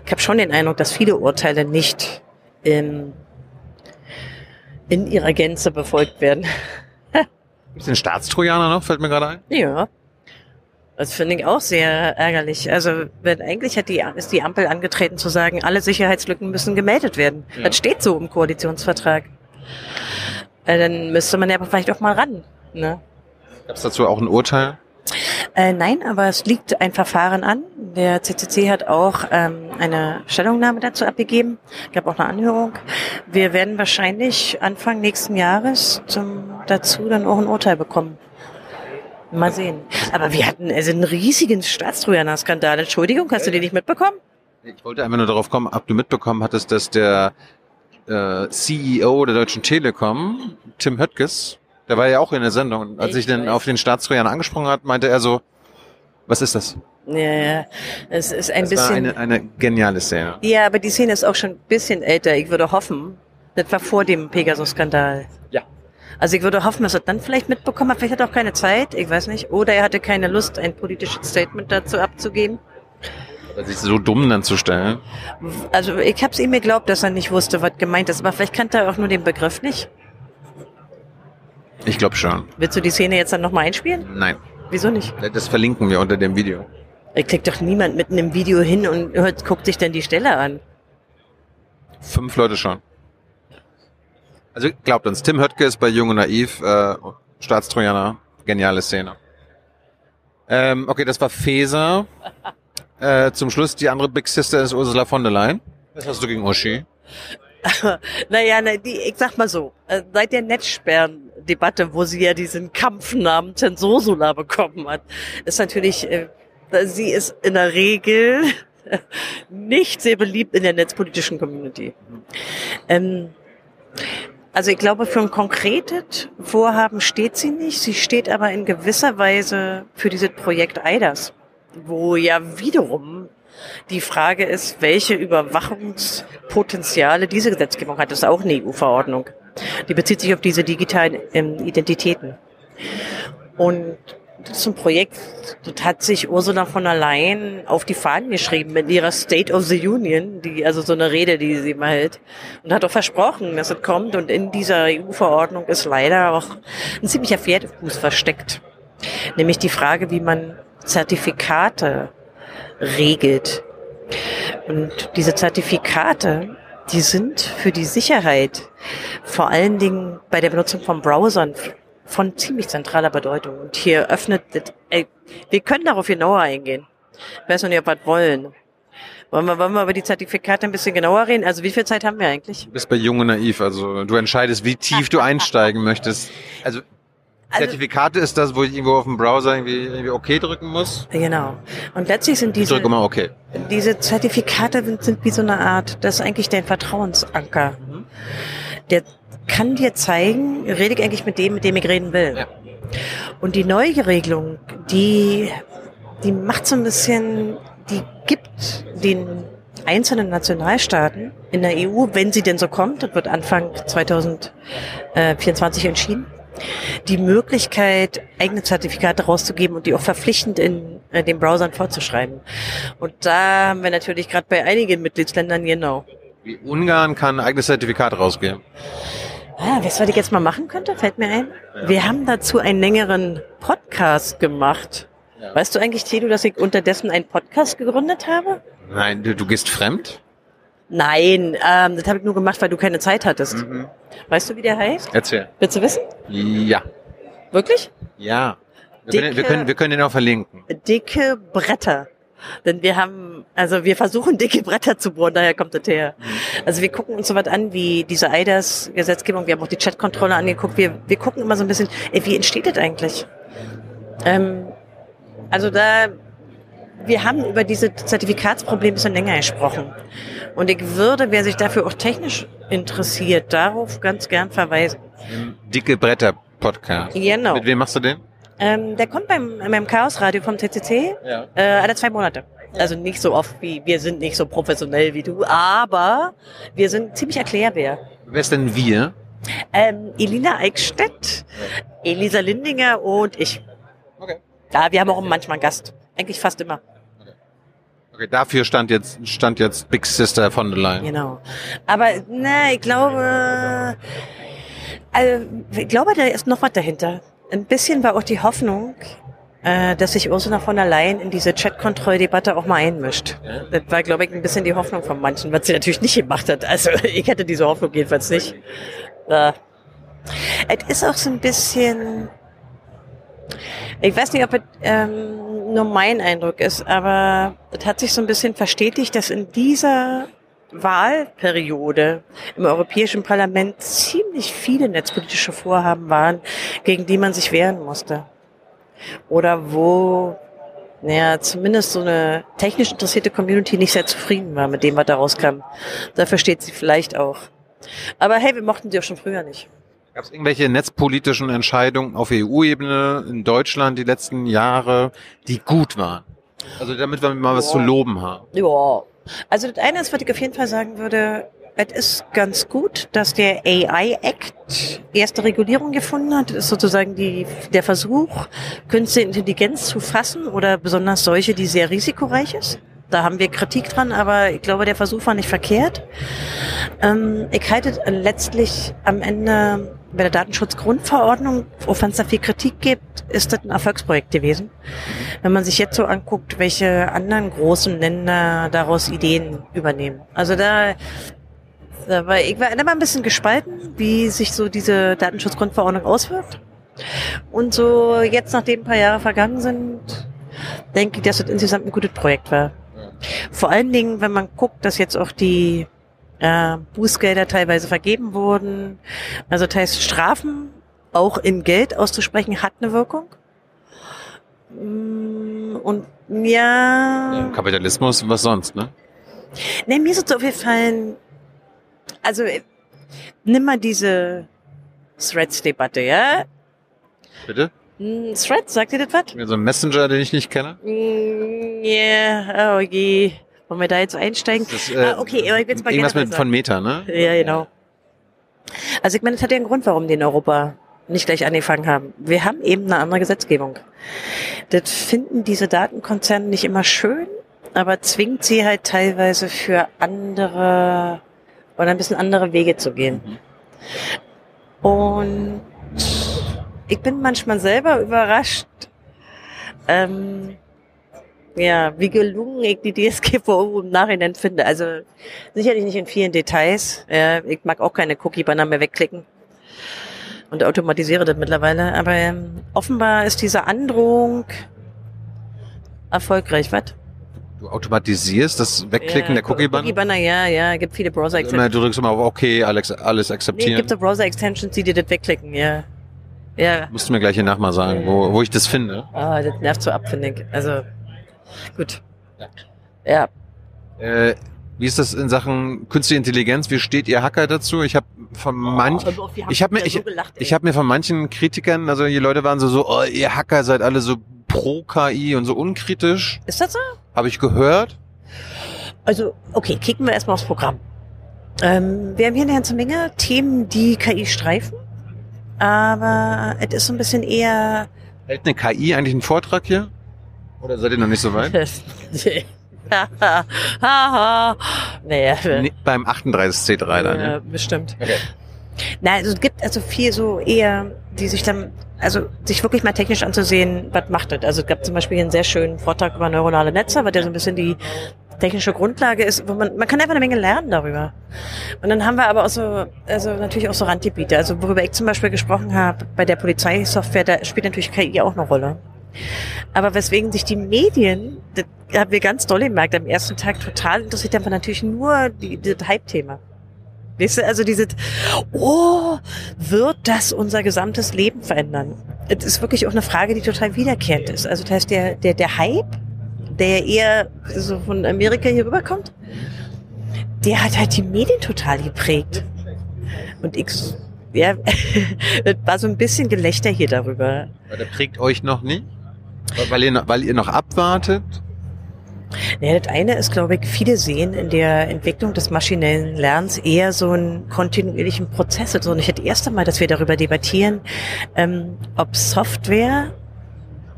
Ich habe schon den Eindruck, dass viele Urteile nicht in, in ihrer Gänze befolgt werden. Gibt es den Staatstrojaner noch? Fällt mir gerade ein. Ja. Das finde ich auch sehr ärgerlich. Also, wenn eigentlich hat die, ist die Ampel angetreten zu sagen, alle Sicherheitslücken müssen gemeldet werden. Ja. Das steht so im Koalitionsvertrag. Äh, dann müsste man ja vielleicht auch mal ran. Ne? Gab es dazu auch ein Urteil? Äh, nein, aber es liegt ein Verfahren an. Der CCC hat auch ähm, eine Stellungnahme dazu abgegeben. gab auch eine Anhörung. Wir werden wahrscheinlich Anfang nächsten Jahres zum, dazu dann auch ein Urteil bekommen. Mal sehen. Aber wir hatten also einen riesigen Staatstrojaner-Skandal. Entschuldigung, hast du den nicht mitbekommen? Ich wollte einfach nur darauf kommen, ob du mitbekommen hattest, dass der äh, CEO der Deutschen Telekom, Tim Höttges, der war ja auch in der Sendung. Und als Ich ich den auf den Staatstrojaner angesprochen hat, meinte er so, was ist das? Ja, ja. Es ist ein Das war bisschen. eine, eine geniale Szene. Ja, aber die Szene ist auch schon ein bisschen älter. Ich würde hoffen, das war vor dem Pegasus-Skandal. Ja. Also ich würde hoffen, dass er dann vielleicht mitbekommen hat. Vielleicht hat er auch keine Zeit, ich weiß nicht. Oder er hatte keine Lust, ein politisches Statement dazu abzugeben. Weil sich so dumm dann zu stellen. Also ich habe es ihm geglaubt, dass er nicht wusste, was gemeint ist. Aber vielleicht kannte er auch nur den Begriff nicht. Ich glaube schon. Willst du die Szene jetzt dann nochmal einspielen? Nein. Wieso nicht? Das verlinken wir unter dem Video. Da klickt doch niemand mitten im Video hin und hört, guckt sich dann die Stelle an. Fünf Leute schon. Also glaubt uns, Tim Höttges bei Jung und Naiv, äh, Staatstrojaner, geniale Szene. Ähm, okay, das war Feser. Äh, zum Schluss, die andere Big Sister ist Ursula von der Leyen. Was hast du gegen Uschi? Naja, na, die, ich sag mal so, äh, seit der Netzsperren-Debatte, wo sie ja diesen Kampfnamen Zensursula bekommen hat, ist natürlich, äh, sie ist in der Regel nicht sehr beliebt in der netzpolitischen Community. Ähm, also ich glaube, für ein konkretes Vorhaben steht sie nicht. Sie steht aber in gewisser Weise für dieses Projekt EIDAS, wo ja wiederum die Frage ist, welche Überwachungspotenziale diese Gesetzgebung hat. Das ist auch eine EU-Verordnung. Die bezieht sich auf diese digitalen ähm, Identitäten. Und das ist ein Projekt, das hat sich Ursula von der Leyen auf die Fahnen geschrieben in ihrer State of the Union, die, also so eine Rede, die sie mal hält. Und hat auch versprochen, dass es kommt. Und in dieser EU-Verordnung ist leider auch ein ziemlicher Pferdefuß versteckt. Nämlich die Frage, wie man Zertifikate regelt. Und diese Zertifikate, die sind für die Sicherheit vor allen Dingen bei der Benutzung von Browsern von ziemlich zentraler Bedeutung. Und hier öffnet, ey, wir können darauf genauer eingehen. Ich weiß noch nicht, ob wir das wollen. Wollen wir, wollen wir über die Zertifikate ein bisschen genauer reden? Also wie viel Zeit haben wir eigentlich? Du bist bei Jung Naiv, also du entscheidest, wie tief du einsteigen möchtest. Also Also- Zertifikate ist das, wo ich irgendwo auf dem Browser irgendwie, irgendwie OK drücken muss. Genau. Und letztlich sind Ich diese, drücke immer OK. diese Zertifikate sind, sind wie so eine Art, das ist eigentlich dein Vertrauensanker. Der kann dir zeigen, rede ich eigentlich mit dem, mit dem ich reden will. Ja. Und die neue Regelung, die, die macht so ein bisschen, die gibt den einzelnen Nationalstaaten in der EU, wenn sie denn so kommt, das wird Anfang 2024 entschieden, die Möglichkeit, eigene Zertifikate rauszugeben und die auch verpflichtend in äh, den Browsern vorzuschreiben. Und da haben wir natürlich gerade bei einigen Mitgliedsländern genau. Wie Ungarn kann ein eigenes Zertifikat rausgeben. Ah, weißt du, was ich jetzt mal machen könnte? Fällt mir ein. Wir haben dazu einen längeren Podcast gemacht. Ja. Weißt du eigentlich, Tedo, dass ich unterdessen einen Podcast gegründet habe? Nein, du, du gehst fremd? Nein, ähm, das habe ich nur gemacht, weil du keine Zeit hattest. Weißt du, wie der heißt? Erzähl. Willst du wissen? Ja. Wirklich? Ja. Wir können, wir, Dicke- können, wir können den auch verlinken. Dicke Bretter. Denn wir haben, also wir versuchen dicke Bretter zu bohren, daher kommt das her. Also wir gucken uns so was an wie diese EIDAS-Gesetzgebung, wir haben auch die Chatkontrolle angeguckt, wir, wir gucken immer so ein bisschen, ey, wie entsteht das eigentlich? Ähm, also da, wir haben über diese Zertifikatsprobleme ein bisschen länger gesprochen. Und ich würde, wer sich dafür auch technisch interessiert, darauf ganz gern verweisen. Dicke Bretter Podcast. Genau. Mit wem machst du den? Ähm, der kommt beim, beim Chaosradio vom TCC Ja. äh, alle zwei Monate. Also nicht so oft wie, wir sind nicht so professionell wie du, aber wir sind ziemlich erklärbär. Wer ist denn wir? Ähm, Elina Eickstedt, Elisa Lindinger und ich. Okay. Ja, wir haben auch manchmal einen Gast. Eigentlich fast immer. Okay, dafür stand jetzt, stand jetzt Big Sister von der Leyen. Genau. Aber na, ich glaube, also, ich glaube, da ist noch was dahinter. Ein bisschen war auch die Hoffnung, äh, dass sich Ursula von der Leyen in diese Chat-Kontrolldebatte auch mal einmischt. Das war, glaube ich, ein bisschen die Hoffnung von manchen, was sie natürlich nicht gemacht hat. Also ich hätte diese Hoffnung jedenfalls nicht. Äh, es ist auch so ein bisschen, ich weiß nicht, ob es ähm, nur mein Eindruck ist, aber es hat sich so ein bisschen verstetigt, dass in dieser Wahlperiode im Europäischen Parlament ziemlich viele netzpolitische Vorhaben waren, gegen die man sich wehren musste. Oder wo naja, zumindest so eine technisch interessierte Community nicht sehr zufrieden war mit dem, was da rauskam. Da versteht sie vielleicht auch. Aber hey, wir mochten die auch schon früher nicht. Gab es irgendwelche netzpolitischen Entscheidungen auf EU-Ebene in Deutschland die letzten Jahre, die gut waren? Also damit wir mal was Ja. zu loben haben. Ja. Also das eine ist, was ich auf jeden Fall sagen würde, es ist ganz gut, dass der AI Act erste Regulierung gefunden hat. Das ist sozusagen die, der Versuch, künstliche Intelligenz zu fassen oder besonders solche, die sehr risikoreich ist. Da haben wir Kritik dran, aber ich glaube, der Versuch war nicht verkehrt. Ähm, ich halte letztlich am Ende bei der Datenschutzgrundverordnung, wenn es da viel Kritik gibt, ist das ein Erfolgsprojekt gewesen. Wenn man sich jetzt so anguckt, welche anderen großen Länder daraus Ideen übernehmen. Also da, da war, ich war immer ein bisschen gespalten, wie sich so diese Datenschutzgrundverordnung auswirkt. Und so jetzt, nachdem ein paar Jahre vergangen sind, denke ich, dass das insgesamt ein gutes Projekt war. Vor allen Dingen, wenn man guckt, dass jetzt auch die äh, Bußgelder teilweise vergeben wurden. Also das heißt, Strafen auch in Geld auszusprechen, hat eine Wirkung. Mm, Und ja, Im Kapitalismus, was sonst, ne? ne, mir ist es aufgefallen, also äh, nimm mal diese Threads-Debatte, ja? Bitte? Hm, Threads, sagt ihr das was? So ein Messenger, den ich nicht kenne. Mm, Ja, oh je. Wollen wir da jetzt einsteigen? Das ist, Ah, okay, aber ich will's mal irgendwas mit von Meta, ne? Ja, genau. Also ich meine, das hat ja einen Grund, warum die in Europa nicht gleich angefangen haben. Wir haben eben eine andere Gesetzgebung. Das finden diese Datenkonzerne nicht immer schön, aber zwingt sie halt teilweise für andere oder ein bisschen andere Wege zu gehen. Und ich bin manchmal selber überrascht, ähm, ja, wie gelungen ich die DSGVO im Nachhinein finde. Also sicherlich nicht in vielen Details. Ja, ich mag auch keine Cookie-Banner mehr wegklicken und automatisiere das mittlerweile. Aber ähm, offenbar ist diese Androhung erfolgreich. Was? Du automatisierst das Wegklicken der Cookie-Banner? Cookie-Banner, ja, ja. Gibt viele Browser-Extensions. du drückst immer auf OK, Alex, alles Nee, akzeptieren. gibt so Browser-Extensions, die dir das wegklicken, ja. Ja. Musst du mir gleich hier nach mal sagen, wo, wo ich das finde. Ah, das nervt so ab, finde ich. Also, gut. Ja. Äh, wie ist das in Sachen künstliche Intelligenz? Wie steht ihr Hacker dazu? Ich habe von manch, hör auf, wir haben ich habe mir, ich, so gelacht, ich habe mir von manchen Kritikern, also die Leute waren so, so, oh, ihr Hacker seid alle so pro KI und so unkritisch. Ist das so? Habe ich gehört. Also, okay, kicken wir erstmal aufs Programm. Ähm, wir haben hier eine ganze Menge Themen, die KI streifen. Aber es ist so ein bisschen eher. Hält eine KI eigentlich einen Vortrag hier? Oder seid ihr noch nicht so weit? Haha. naja, Nee, beim 38C3 dann, ja, ne? bestimmt. Okay. Nein, also es gibt also viel so eher, die sich dann, also sich wirklich mal technisch anzusehen, was macht das. Also es gab zum Beispiel hier einen sehr schönen Vortrag über neuronale Netze, weil der so ein bisschen die technische Grundlage ist, wo man, man kann einfach eine Menge lernen darüber. Und dann haben wir aber auch so, also natürlich auch so Randgebiete. Also worüber ich zum Beispiel gesprochen habe, bei der Polizeisoftware, da spielt natürlich KI auch eine Rolle. Aber weswegen sich die Medien, das haben wir ganz doll gemerkt, am ersten Tag total interessiert, einfach natürlich nur die, das Hype-Thema. Weißt du, also diese, oh, wird das unser gesamtes Leben verändern? Es ist wirklich auch eine Frage, die total wiederkehrend ist. Also das heißt, der, der, der Hype, der eher so von Amerika hier rüberkommt, der hat halt die Medien total geprägt. Und ich, ja, war so ein bisschen Gelächter hier darüber. Aber Der prägt euch noch nicht? Weil ihr, noch- weil ihr noch abwartet? Ja, das eine ist, glaube ich, viele sehen in der Entwicklung des maschinellen Lernens eher so einen kontinuierlichen Prozess. Also nicht das erste Mal, dass wir darüber debattieren, ähm, ob Software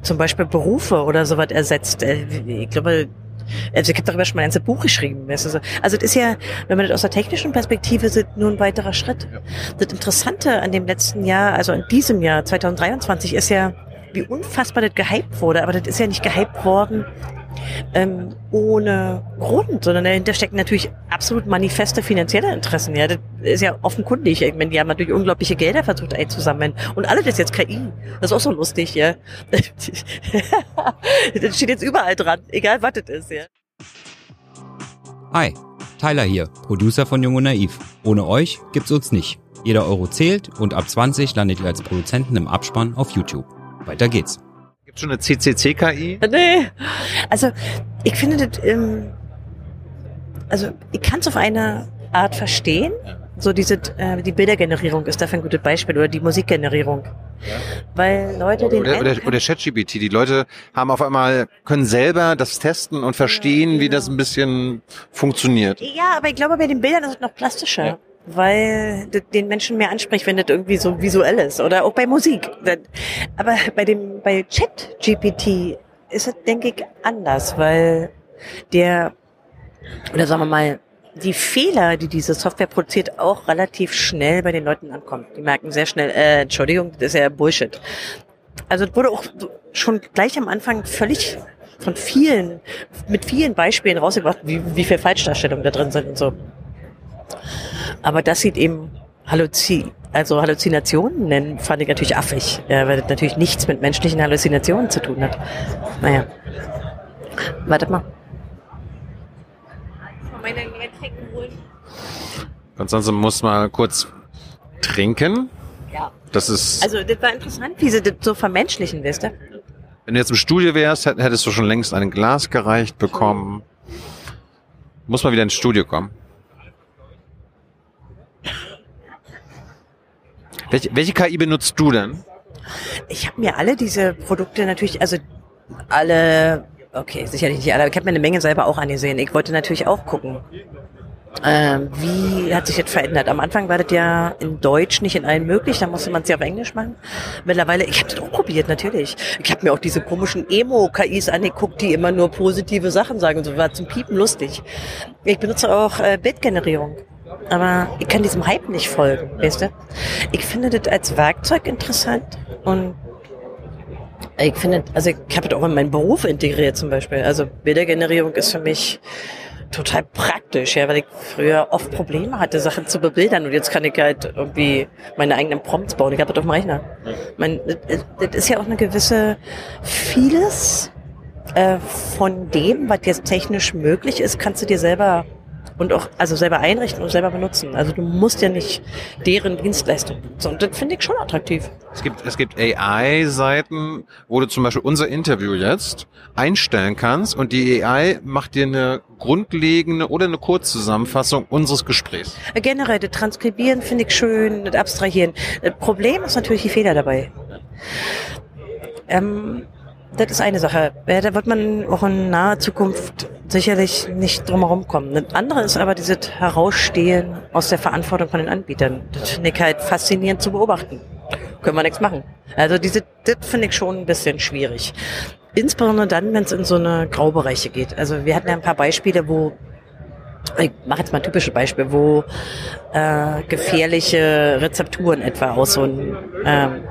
zum Beispiel Berufe oder sowas ersetzt. Äh, Ich glaube, also ich habe darüber schon mal ein ganzes Buch geschrieben. Also das ist ja, wenn man das aus der technischen Perspektive sieht, nur ein weiterer Schritt. Das Interessante an dem letzten Jahr, also an diesem Jahr 2023, ist ja, wie unfassbar das gehypt wurde. Aber das ist ja nicht gehypt worden ähm, ohne Grund, sondern dahinter stecken natürlich absolut manifeste finanzielle Interessen. Ja, das ist ja offenkundig. Ich meine, die haben natürlich unglaubliche Gelder versucht einzusammeln. Und alles ist jetzt KI. Das ist auch so lustig, ja. das steht jetzt überall dran, egal was das ist, ja. Hi, Tyler hier, Producer von Jung und Naiv. Ohne euch gibt's uns nicht. Jeder Euro zählt und ab 20 landet ihr als Produzenten im Abspann auf YouTube. Weiter geht's. Gibt schon eine CCC-KI? Nee. Also, ich finde das, ähm, also, ich kann es auf eine Art verstehen. So diese, äh, die Bildergenerierung ist dafür ein gutes Beispiel oder die Musikgenerierung. Weil Leute den Oder, oder, oder ChatGPT. Die Leute haben auf einmal, können selber das testen und verstehen, wie das ein bisschen funktioniert. Ja, aber ich glaube, bei den Bildern ist es noch plastischer. Ja. Weil das den Menschen mehr anspricht, wenn das irgendwie so visuell ist. Oder auch bei Musik. Aber bei dem, bei Chat-GPT ist es, denke ich, anders, weil der, oder sagen wir mal, die Fehler, die diese Software produziert, auch relativ schnell bei den Leuten ankommen. Die merken sehr schnell, äh, Entschuldigung, das ist ja Bullshit. Also es wurde auch schon gleich am Anfang völlig von vielen, mit vielen Beispielen rausgebracht, wie, wie viel Falschdarstellungen da drin sind und so. Aber das sieht eben Halluzi also Halluzinationen nennen, fand ich natürlich affig, ja, weil das natürlich nichts mit menschlichen Halluzinationen zu tun hat. Naja. Wartet mal. Konstanze muss mal kurz trinken. Ja. Das ist, Also das war interessant, wie sie das so vermenschlichen, weißt du? wenn du jetzt im Studio wärst, hätt- hättest du schon längst ein Glas gereicht bekommen. Muss mal wieder ins Studio kommen. Welche, welche KI benutzt du denn? Ich habe mir alle diese Produkte natürlich, also alle, okay, sicherlich nicht alle, aber ich habe mir eine Menge selber auch angesehen. Ich wollte natürlich auch gucken, ähm, wie hat sich das verändert. Am Anfang war das ja in Deutsch nicht in allen möglich, da musste man es ja auf Englisch machen. Mittlerweile, ich habe das auch probiert, natürlich. Ich habe mir auch diese komischen Emo-KIs angeguckt, die immer nur positive Sachen sagen und so, war zum Piepen lustig. Ich benutze auch äh, Bildgenerierung. Aber ich kann diesem Hype nicht folgen, weißt du? Ich finde das als Werkzeug interessant und ich finde, also ich habe das auch in meinen Beruf integriert zum Beispiel. Also Bildergenerierung ist für mich total praktisch, ja, weil ich früher oft Probleme hatte, Sachen zu bebildern und jetzt kann ich halt irgendwie meine eigenen Prompts bauen. Ich habe das auf dem Rechner. Man, das, das ist ja auch eine gewisse vieles äh, von dem, was jetzt technisch möglich ist, kannst du dir selber und auch also selber einrichten und selber benutzen. Also du musst ja nicht deren Dienstleistung benutzen. Und das finde ich schon attraktiv. Es gibt, es gibt AI-Seiten, wo du zum Beispiel unser Interview jetzt einstellen kannst und die AI macht dir eine grundlegende oder eine Kurzzusammenfassung unseres Gesprächs. Generell, das Transkribieren finde ich schön, das Abstrahieren. Das Problem ist natürlich die Fehler dabei. Ähm, das ist eine Sache. Ja, da wird man auch in naher Zukunft sicherlich nicht drum herum kommen. Das andere ist aber dieses Herausstehen aus der Verantwortung von den Anbietern. Das finde ich halt faszinierend zu beobachten. Können wir nichts machen. Also diese, das finde ich schon ein bisschen schwierig. Insbesondere dann, wenn es in so eine Graubereiche geht. Also wir hatten ja ein paar Beispiele, wo ich mache jetzt mal ein typisches Beispiel, wo äh, gefährliche Rezepturen etwa aus so einem ähm,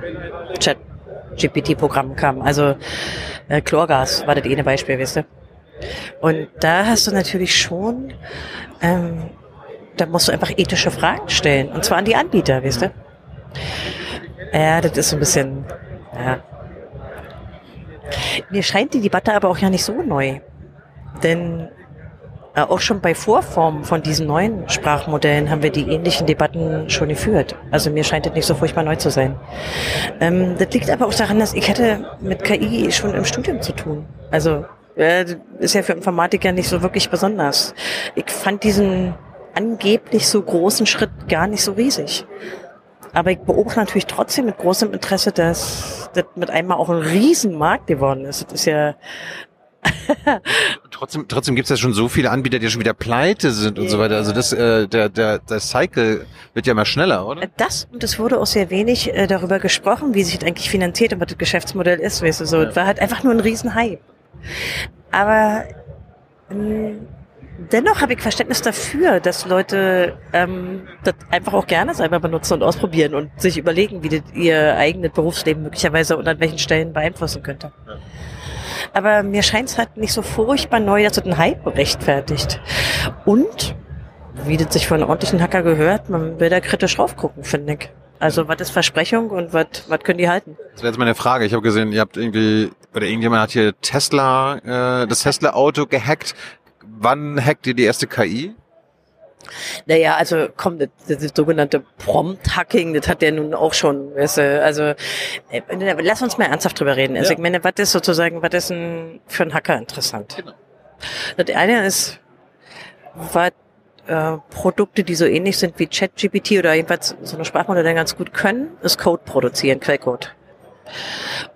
Chat-GPT-Programm kamen. Also äh, Chlorgas war das eine Beispiel, wisst ihr. Und da hast du natürlich schon, ähm, da musst du einfach ethische Fragen stellen. Und zwar an die Anbieter, wisst ihr. Ja, das ist so ein bisschen, ja. Mir scheint die Debatte aber auch ja nicht so neu. Denn auch schon bei Vorformen von diesen neuen Sprachmodellen haben wir die ähnlichen Debatten schon geführt. Also mir scheint das nicht so furchtbar neu zu sein. Ähm, das liegt aber auch daran, dass ich hatte mit KI schon im Studium zu tun. Also äh, ist ja für Informatiker nicht so wirklich besonders. Ich fand diesen angeblich so großen Schritt gar nicht so riesig. Aber ich beobachte natürlich trotzdem mit großem Interesse, dass das mit einmal auch ein Riesenmarkt geworden ist. Das ist ja Trotzdem, trotzdem gibt es ja schon so viele Anbieter, die schon wieder pleite sind und so weiter. Also das, äh, der, der, der Cycle wird ja immer schneller, oder? Das und es wurde auch sehr wenig äh, darüber gesprochen, wie sich das eigentlich finanziert und was das Geschäftsmodell ist. Weißt du, so, es war halt einfach nur ein Riesenhype. Aber ähm, dennoch habe ich Verständnis dafür, dass Leute ähm, das einfach auch gerne selber benutzen und ausprobieren und sich überlegen, wie das ihr eigenes Berufsleben möglicherweise und an welchen Stellen beeinflussen könnte. Aber mir scheint es halt nicht so furchtbar neu, dass es einen Hype rechtfertigt. Und wie das sich einen ordentlichen Hacker gehört, man will da kritisch raufgucken, finde ich. Also was ist Versprechung und was was können die halten? Das wäre jetzt meine Frage. Ich habe gesehen, ihr habt irgendwie, oder irgendjemand hat hier Tesla, äh, das Tesla-Auto gehackt. Wann hackt ihr die erste KI? Naja, also komm, das, das, sogenannte Prompt-Hacking, das hat der nun auch schon, weißt du, also äh, lass uns mal ernsthaft drüber reden. Also Ja. ich meine, was ist sozusagen, was ist ein, für einen Hacker interessant? Genau. Das eine ist, was äh, Produkte, die so ähnlich sind wie ChatGPT oder jedenfalls so eine Sprachmodelle ganz gut können, ist Code produzieren, Quellcode.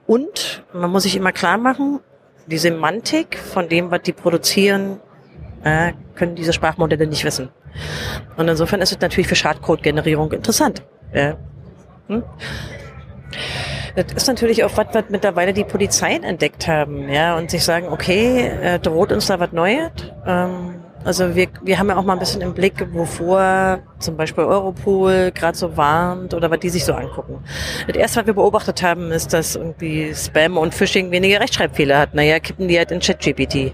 Und man muss sich immer klar machen, die Semantik von dem, was die produzieren, äh, können diese Sprachmodelle nicht wissen. Und insofern ist es natürlich für Schadcode-Generierung interessant. Ja. Hm? Das ist natürlich auch was, was mittlerweile die Polizeien entdeckt haben, ja, und sich sagen, okay, äh, droht uns da was Neues? Ähm, also wir, wir haben ja auch mal ein bisschen im Blick, wovor zum Beispiel Europol gerade so warnt oder was die sich so angucken. Das erste, was wir beobachtet haben, ist, dass irgendwie Spam und Phishing weniger Rechtschreibfehler hat. Naja, kippen die halt in ChatGPT.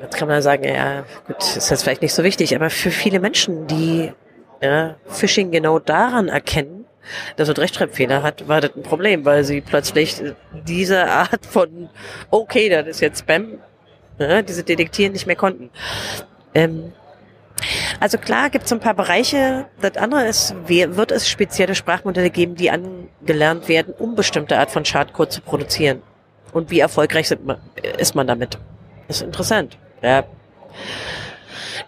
Jetzt kann man sagen, ja, gut, ist jetzt vielleicht nicht so wichtig, aber für viele Menschen, die ja, Phishing genau daran erkennen, dass es Rechtschreibfehler hat, war das ein Problem, weil sie plötzlich diese Art von, okay, das ist jetzt Spam, ja, diese Detektieren nicht mehr konnten. Ähm, also klar gibt es ein paar Bereiche. Das andere ist, wird es spezielle Sprachmodelle geben, die angelernt werden, um bestimmte Art von Schadcode zu produzieren? Und wie erfolgreich ist man damit? ist interessant. Ja.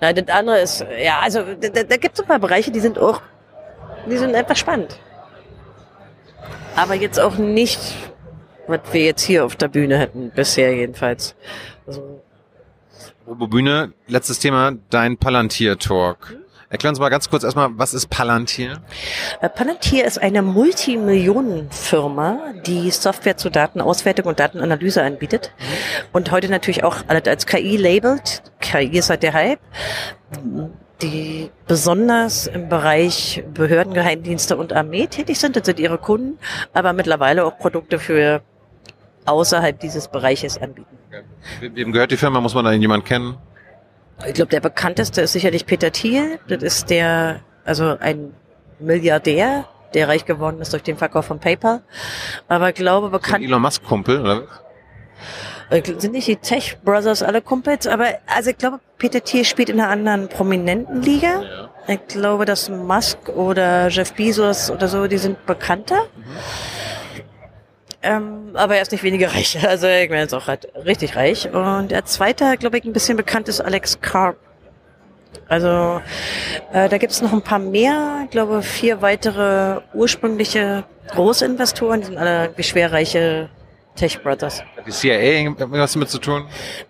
Nein, das andere ist, ja, also da, da, da gibt es ein paar Bereiche, die sind auch, die sind einfach spannend. Aber jetzt auch nicht, was wir jetzt hier auf der Bühne hätten, bisher jedenfalls. Also, Robo Bühne, letztes Thema, dein Palantir-Talk. Erklär uns mal ganz kurz erstmal, was ist Palantir? Äh, Palantir ist eine Multimillionenfirma, die Software zur Datenauswertung und Datenanalyse anbietet und heute natürlich auch als KI labelt. KI ist halt der Hype. Die besonders im Bereich Behördengeheimdienste und Armee tätig sind, das sind ihre Kunden, aber mittlerweile auch Produkte für außerhalb dieses Bereiches anbieten. We- Wem gehört die Firma? Muss man da jemand kennen? Ich glaube, der bekannteste ist sicherlich Peter Thiel. Das ist der, also ein Milliardär, der reich geworden ist durch den Verkauf von PayPal. Aber ich glaube, bekannt Elon Musk-Kumpel, oder? äh, sind nicht die Tech Brothers alle Kumpels, aber also ich glaube, Peter Thiel spielt in einer anderen prominenten Liga. Ich glaube, dass Musk oder Jeff Bezos oder so, die sind bekannter. Ähm, aber er ist nicht weniger reich. Also ich meine, er ist auch halt richtig reich. Und der zweite, glaube ich, ein bisschen bekannt ist Alex Karp. Also äh, da gibt es noch ein paar mehr, ich glaube vier weitere ursprüngliche Großinvestoren, die sind alle schwerreiche Tech Brothers. Hat die CIA irgendwas damit zu tun?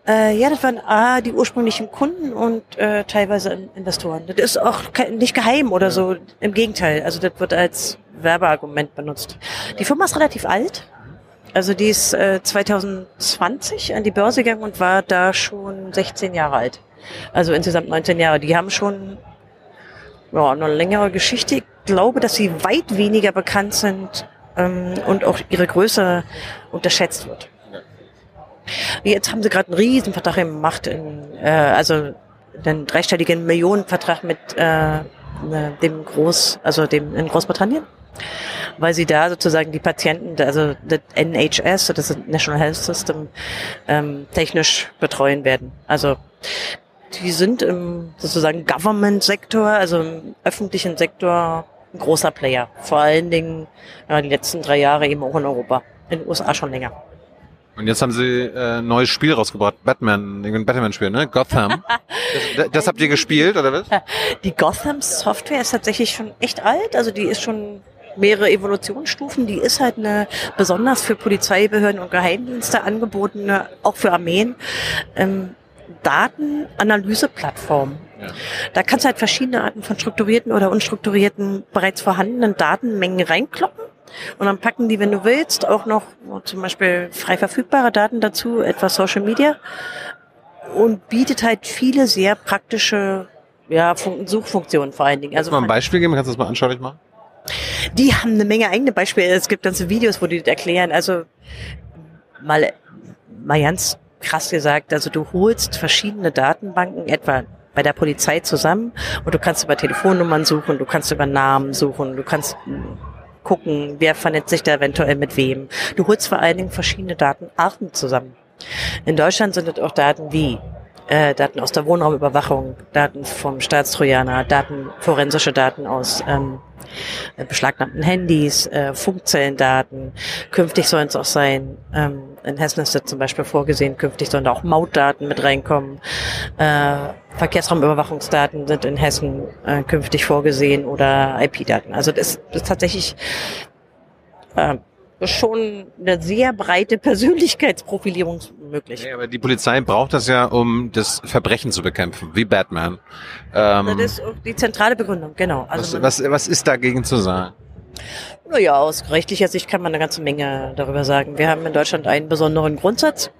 Äh, ja, das waren A, die ursprünglichen Kunden und äh, teilweise In- Investoren. Das ist auch nicht geheim oder so. Im Gegenteil. Also das wird als Werbeargument benutzt. Die Firma ist relativ alt. Also die ist äh, 2020 an die Börse gegangen und war da schon 16 Jahre alt. Also insgesamt 19 Jahre. Die haben schon ja, eine längere Geschichte. Ich glaube, dass sie weit weniger bekannt sind ähm, und auch ihre Größe unterschätzt wird. Jetzt haben sie gerade einen Riesenvertrag gemacht, in, äh, also einen dreistelligen Millionenvertrag mit äh, ne, dem Groß, also dem in Großbritannien, weil sie da sozusagen die Patienten, also das NHS, das National Health System, ähm, technisch betreuen werden. Also die sind im sozusagen Government-Sektor, also im öffentlichen Sektor ein großer Player. Vor allen Dingen ja, die letzten drei Jahre eben auch in Europa. In den USA schon länger. Und jetzt haben sie äh, ein neues Spiel rausgebracht. Batman, irgendein Batman-Spiel, ne? Gotham. das, das habt ihr gespielt, oder was? Die Gotham Software ist tatsächlich schon echt alt, also die ist schon mehrere Evolutionsstufen. Die ist halt eine besonders für Polizeibehörden und Geheimdienste angebotene, auch für Armeen, ähm, Datenanalyseplattform. Ja. Da kannst du halt verschiedene Arten von strukturierten oder unstrukturierten, bereits vorhandenen Datenmengen reinkloppen. Und dann packen die, wenn du willst, auch noch zum Beispiel frei verfügbare Daten dazu, etwa Social Media. Und bietet halt viele sehr praktische ja, Fun- Suchfunktionen vor allen Dingen. Kannst du mal ein Beispiel geben? Kannst du das mal anschaulich machen? Die haben eine Menge eigene Beispiele. Es gibt ganze Videos, wo die das erklären. Also mal, mal ganz krass gesagt, also du holst verschiedene Datenbanken etwa bei der Polizei zusammen und du kannst über Telefonnummern suchen, du kannst über Namen suchen, du kannst gucken, wer vernetzt sich da eventuell mit wem. Du holst vor allen Dingen verschiedene Datenarten zusammen. In Deutschland sind es auch Daten wie äh, Daten aus der Wohnraumüberwachung, Daten vom Staatstrojaner, Daten, forensische Daten aus ähm, beschlagnahmten Handys, äh, Funkzellendaten. Künftig sollen es auch sein, ähm, in Hessen ist das zum Beispiel vorgesehen, künftig sollen da auch Mautdaten mit reinkommen. Äh, Verkehrsraumüberwachungsdaten sind in Hessen äh, künftig vorgesehen oder IP-Daten. Also das, das ist tatsächlich äh, schon eine sehr breite Persönlichkeitsprofilierung möglich. Ja, aber die Polizei braucht das ja, um das Verbrechen zu bekämpfen, wie Batman. Ähm, das ist die zentrale Begründung, genau. Also was, was, was ist dagegen zu sagen? Naja, aus rechtlicher Sicht kann man eine ganze Menge darüber sagen. Wir haben in Deutschland einen besonderen Grundsatz.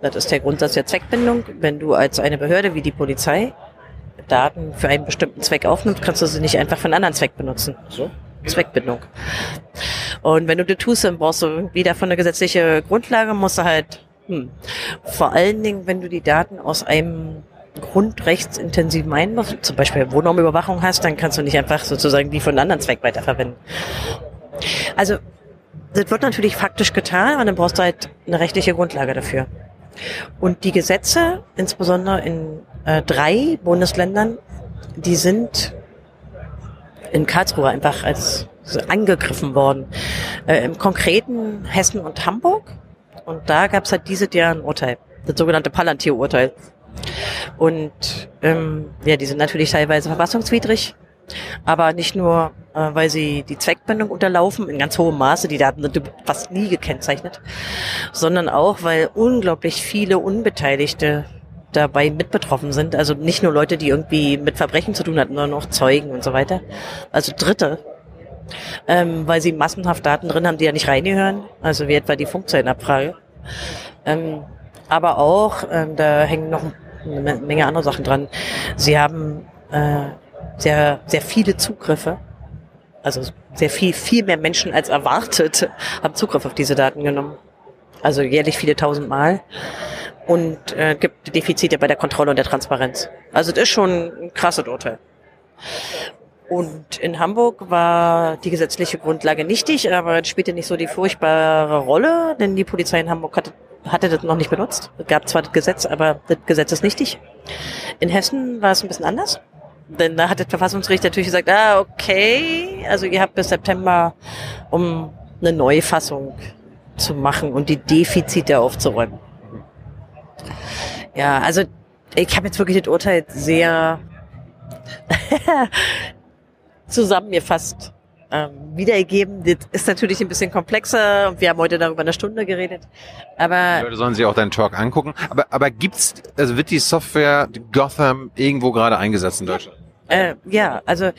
Das ist der Grundsatz der Zweckbindung. Wenn du als eine Behörde wie die Polizei Daten für einen bestimmten Zweck aufnimmst, kannst du sie nicht einfach für einen anderen Zweck benutzen. So? Zweckbindung. Und wenn du das tust, dann brauchst du wieder von der gesetzliche Grundlage, musst du halt, hm, vor allen Dingen, wenn du die Daten aus einem grundrechtsintensiven Einbau, zum Beispiel Wohnraumüberwachung hast, dann kannst du nicht einfach sozusagen die für einen anderen Zweck weiterverwenden. Also, das wird natürlich faktisch getan, aber dann brauchst du halt eine rechtliche Grundlage dafür. Und die Gesetze, insbesondere in äh, drei Bundesländern, die sind in Karlsruhe einfach als angegriffen worden. Äh, Im konkreten Hessen und Hamburg. Und da gab es halt diese Jahr ein Urteil, das sogenannte Palantir-Urteil. Und ähm, ja, die sind natürlich teilweise verfassungswidrig, aber nicht nur, äh, weil sie die Zweckbindung unterlaufen in ganz hohem Maße, die Daten sind fast nie gekennzeichnet, sondern auch, weil unglaublich viele Unbeteiligte dabei mit betroffen sind. Also nicht nur Leute, die irgendwie mit Verbrechen zu tun hatten, sondern auch Zeugen und so weiter. Also Dritte. Ähm, weil sie massenhaft Daten drin haben, die ja nicht reingehören. Also wie etwa die Funkzellenabfrage. Ähm, aber auch, ähm, da hängen noch eine Menge andere Sachen dran. Sie haben äh, sehr, sehr viele Zugriffe. Also sehr viel, viel mehr Menschen als erwartet haben Zugriff auf diese Daten genommen. Also jährlich viele tausend Mal und äh, gibt Defizite bei der Kontrolle und der Transparenz. Also das ist schon ein krasses Urteil. Und in Hamburg war die gesetzliche Grundlage nichtig, aber es spielte nicht so die furchtbare Rolle, denn die Polizei in Hamburg hatte, hatte das noch nicht benutzt. Es gab zwar das Gesetz, aber das Gesetz ist nichtig. In Hessen war es ein bisschen anders. Denn da hat das Verfassungsgericht natürlich gesagt, ah, okay, also ihr habt bis September, um eine Neufassung zu machen und die Defizite aufzuräumen. Ja, also ich habe jetzt wirklich das Urteil sehr zusammengefasst ähm, wiedergegeben. Das ist natürlich ein bisschen komplexer und wir haben heute darüber eine Stunde geredet. Aber die Leute sollen sich auch deinen Talk angucken. Aber, aber gibt's, also wird die Software Gotham irgendwo gerade eingesetzt in Deutschland? Äh, ja, also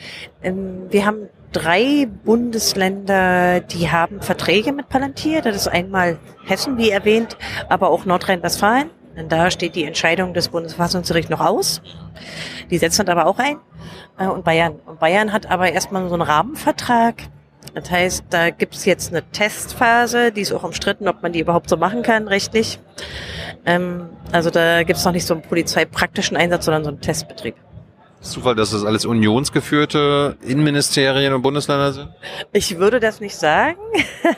ähm, wir haben drei Bundesländer, die haben Verträge mit Palantir. Das ist einmal Hessen, wie erwähnt, aber auch Nordrhein-Westfalen. Denn da steht die Entscheidung des Bundesverfassungsgerichts noch aus. Die setzen aber auch ein. Äh, und Bayern. Und Bayern hat aber erstmal so einen Rahmenvertrag. Das heißt, da gibt's jetzt eine Testphase, die ist auch umstritten, ob man die überhaupt so machen kann, rechtlich. Ähm, also da gibt's noch nicht so einen polizeipraktischen Einsatz, sondern so einen Testbetrieb. Zufall, dass das alles unionsgeführte Innenministerien und Bundesländer sind? Ich würde das nicht sagen.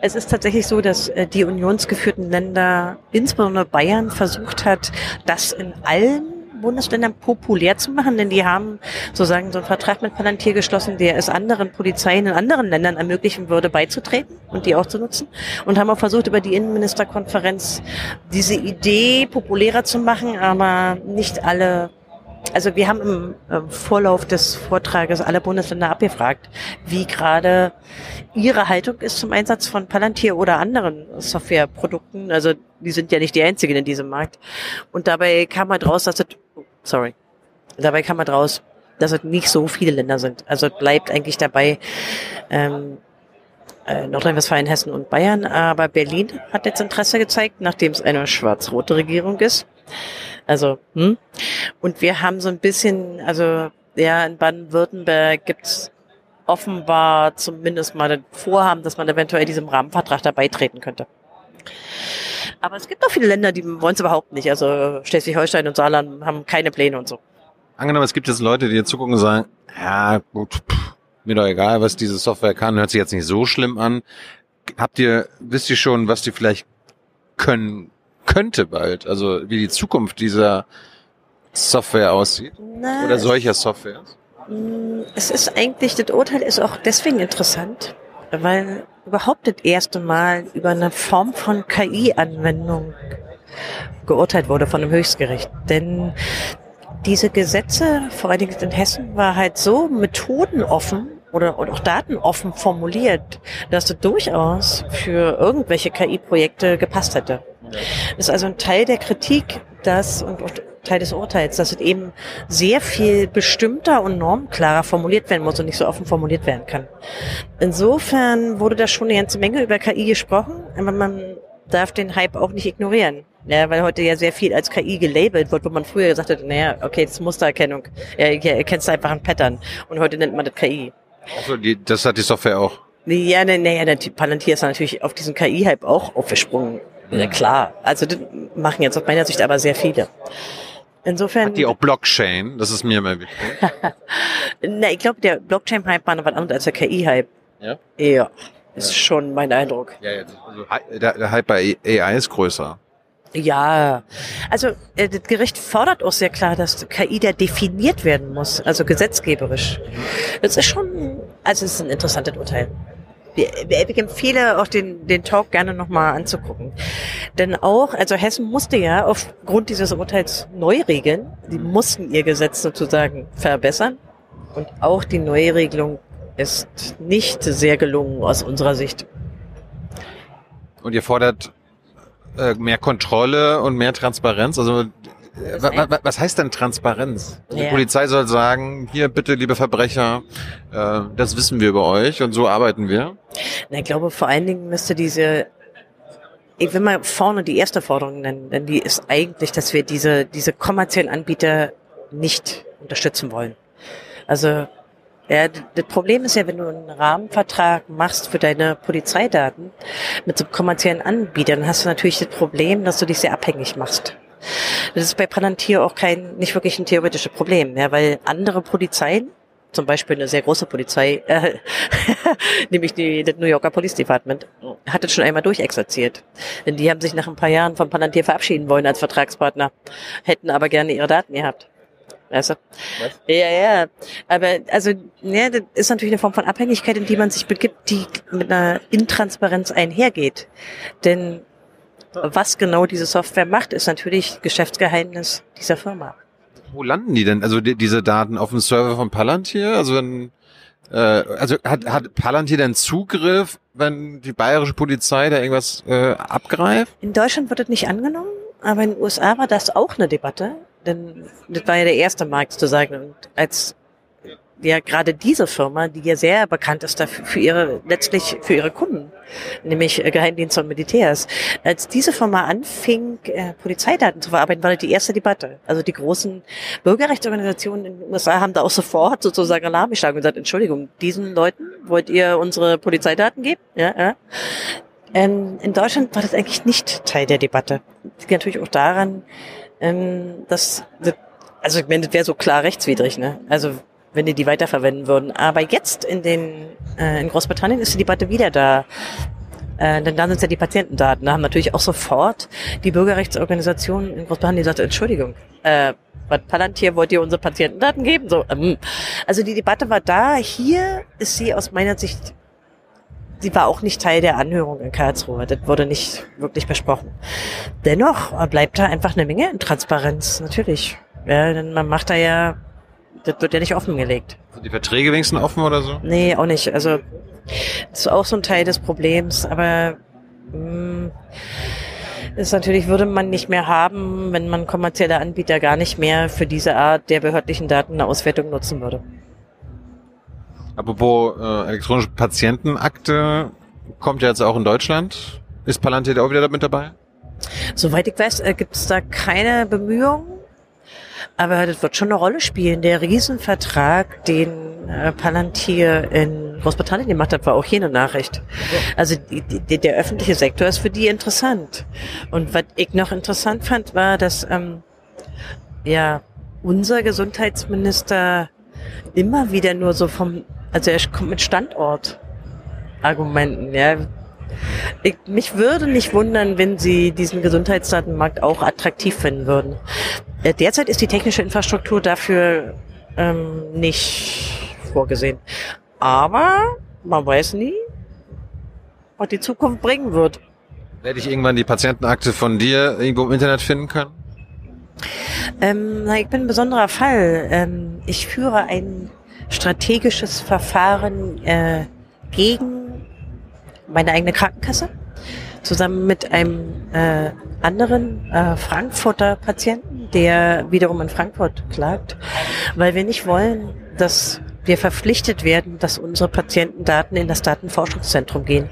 Es ist tatsächlich so, dass äh, die unionsgeführten Länder, insbesondere Bayern, versucht hat, das in allen Bundesländern populär zu machen, denn die haben sozusagen so einen Vertrag mit Palantir geschlossen, der es anderen Polizeien in anderen Ländern ermöglichen würde, beizutreten und die auch zu nutzen. Und haben auch versucht, über die Innenministerkonferenz diese Idee populärer zu machen, aber nicht alle also wir haben im ähm, Vorlauf des Vortrages alle Bundesländer abgefragt, wie gerade ihre Haltung ist zum Einsatz von Palantir oder anderen Softwareprodukten. Also die sind ja nicht die einzigen in diesem Markt. Und dabei kam man draus, dass es, sorry, dabei kam man draus, dass es nicht so viele Länder sind. Also bleibt eigentlich dabei, ähm, äh, Nordrhein-Westfalen, Hessen und Bayern. Aber Berlin hat jetzt Interesse gezeigt, nachdem es eine schwarz-rote Regierung ist. Also, hm? Und wir haben so ein bisschen, also ja, in Baden-Württemberg gibt's offenbar zumindest mal ein Vorhaben, dass man eventuell diesem Rahmenvertrag da beitreten könnte. Aber es gibt auch viele Länder, die wollen es überhaupt nicht. Also Schleswig-Holstein und Saarland haben keine Pläne und so. Angenommen, es gibt jetzt Leute, die jetzt zugucken und sagen, ja gut, pff, mir doch egal, was diese Software kann, hört sich jetzt nicht so schlimm an. Habt ihr, wisst ihr schon, was die vielleicht können könnte bald, also wie die Zukunft dieser Software aussieht? Na, Oder solcher Softwares? Mm, Es ist eigentlich, das Urteil ist auch deswegen interessant, weil überhaupt das erste Mal über eine Form von KI-Anwendung geurteilt wurde von einem Höchstgericht. Denn diese Gesetze, vor allen Dingen in Hessen, war halt so methodenoffen oder und auch datenoffen formuliert, dass es durchaus für irgendwelche KI-Projekte gepasst hätte. Das ist also ein Teil der Kritik, dass und auch Teil des Urteils, dass es eben sehr viel bestimmter und normklarer formuliert werden muss und nicht so offen formuliert werden kann. Insofern wurde da schon eine ganze Menge über KI gesprochen, aber man darf den Hype auch nicht ignorieren. Ja, weil heute ja sehr viel als KI gelabelt wird, wo man früher gesagt hat, naja, okay, das ist Mustererkennung. Ja, ihr erkennst einfach ein Pattern. Und heute nennt man das KI. Also die, das hat die Software auch. Ja, ne, naja, der Palantir ist natürlich auf diesen KI-Hype auch aufgesprungen. Ja, klar. Also das machen jetzt aus meiner Sicht aber sehr viele. Insofern. Hat die auch Blockchain? Das ist mir immer wichtig. Na, ich glaube, der Blockchain-Hype war noch was anderes als der KI-Hype. Ja? Ja, ist schon mein Eindruck. Ja, ja. Also, der, der Hype bei AI ist größer. Ja, also äh, das Gericht fordert auch sehr klar, dass KI da definiert werden muss, also gesetzgeberisch. Das ist schon, also es ist ein interessantes Urteil. Ich empfehle auch den, den Talk gerne nochmal anzugucken. Denn auch, also Hessen musste ja aufgrund dieses Urteils neu regeln. Die mussten ihr Gesetz sozusagen verbessern. Und auch die Neuregelung ist nicht sehr gelungen aus unserer Sicht. Und ihr fordert äh, mehr Kontrolle und mehr Transparenz. Also äh, wa, wa, was heißt denn Transparenz? Also Die Ja. Polizei soll sagen, hier bitte, liebe Verbrecher, äh, das wissen wir über euch und so arbeiten wir. Na, ich glaube, vor allen Dingen müsste diese, ich will mal vorne die erste Forderung nennen, denn die ist eigentlich, dass wir diese, diese kommerziellen Anbieter nicht unterstützen wollen. Also, ja, das Problem ist ja, wenn du einen Rahmenvertrag machst für deine Polizeidaten mit so kommerziellen Anbieter, dann hast du natürlich das Problem, dass du dich sehr abhängig machst. Das ist bei Palantir auch kein, nicht wirklich ein theoretisches Problem, ja, weil andere Polizeien, zum Beispiel eine sehr große Polizei, äh, nämlich die, das New Yorker Police Department, hat das schon einmal durchexerziert. Denn die haben sich nach ein paar Jahren von Palantir verabschieden wollen als Vertragspartner, hätten aber gerne ihre Daten gehabt. Weißt du? Ja, ja. Aber also, ja, das ist natürlich eine Form von Abhängigkeit, in die man sich begibt, die mit einer Intransparenz einhergeht. Denn was genau diese Software macht, ist natürlich Geschäftsgeheimnis dieser Firma. Wo landen die denn? Also die, diese Daten auf dem Server von Palantir? Also wenn äh, also hat, hat Palantir denn Zugriff, wenn die bayerische Polizei da irgendwas äh, abgreift? In Deutschland wird das nicht angenommen, aber in den USA war das auch eine Debatte, denn das war ja der erste Markt sozusagen. Und als ja gerade diese Firma, die ja sehr bekannt ist dafür, für ihre, letztlich für ihre Kunden, nämlich äh, Geheimdienste und Militärs, als diese Firma anfing, äh, Polizeidaten zu verarbeiten, war das die erste Debatte. Also die großen Bürgerrechtsorganisationen in den USA haben da auch sofort sozusagen Alarm geschlagen und gesagt, Entschuldigung, diesen Leuten wollt ihr unsere Polizeidaten geben? Ja, ja. Ähm, in Deutschland war das eigentlich nicht Teil der Debatte. Das liegt natürlich auch daran, ähm, dass, das- also ich meine, das wäre so klar rechtswidrig, ne? Also wenn die die weiterverwenden würden. Aber jetzt in den äh, in Großbritannien ist die Debatte wieder da. Äh, denn dann sind ja die Patientendaten. Da haben natürlich auch sofort die Bürgerrechtsorganisationen in Großbritannien gesagt, Entschuldigung, äh, was Palantir wollt ihr unsere Patientendaten geben? So, ähm, also die Debatte war da. Hier ist sie aus meiner Sicht sie war auch nicht Teil der Anhörung in Karlsruhe. Das wurde nicht wirklich besprochen. Dennoch äh, bleibt da einfach eine Menge Intransparenz, natürlich. Ja, denn man macht da ja, das wird ja nicht offengelegt. Sind die Verträge wenigstens offen oder so? Nee, auch nicht. Also, das ist auch so ein Teil des Problems, aber mh, ist natürlich, würde man nicht mehr haben, wenn man kommerzielle Anbieter gar nicht mehr für diese Art der behördlichen Datenauswertung nutzen würde. Apropos äh, elektronische Patientenakte, kommt ja jetzt auch in Deutschland. Ist Palantir da auch wieder mit dabei? Soweit ich weiß, äh, gibt es da keine Bemühungen. Aber das wird schon eine Rolle spielen. Der Riesenvertrag, den äh, Palantir in Großbritannien gemacht hat, war auch hier eine Nachricht. Also die, die, der öffentliche Sektor ist für die interessant. Und was ich noch interessant fand, war, dass ähm, ja unser Gesundheitsminister immer wieder nur so vom, also er kommt mit Standortargumenten, ja. Ich, mich würde nicht wundern, wenn sie diesen Gesundheitsdatenmarkt auch attraktiv finden würden. Derzeit ist die technische Infrastruktur dafür ähm, nicht vorgesehen. Aber man weiß nie, was die Zukunft bringen wird. Werde ich irgendwann die Patientenakte von dir irgendwo im Internet finden können? Ähm, ich bin ein besonderer Fall. Ähm, ich führe ein strategisches Verfahren äh, gegen meine eigene Krankenkasse zusammen mit einem äh, anderen äh, Frankfurter Patienten, der wiederum in Frankfurt klagt, weil wir nicht wollen, dass wir verpflichtet werden, dass unsere Patientendaten in das Datenforschungszentrum gehen.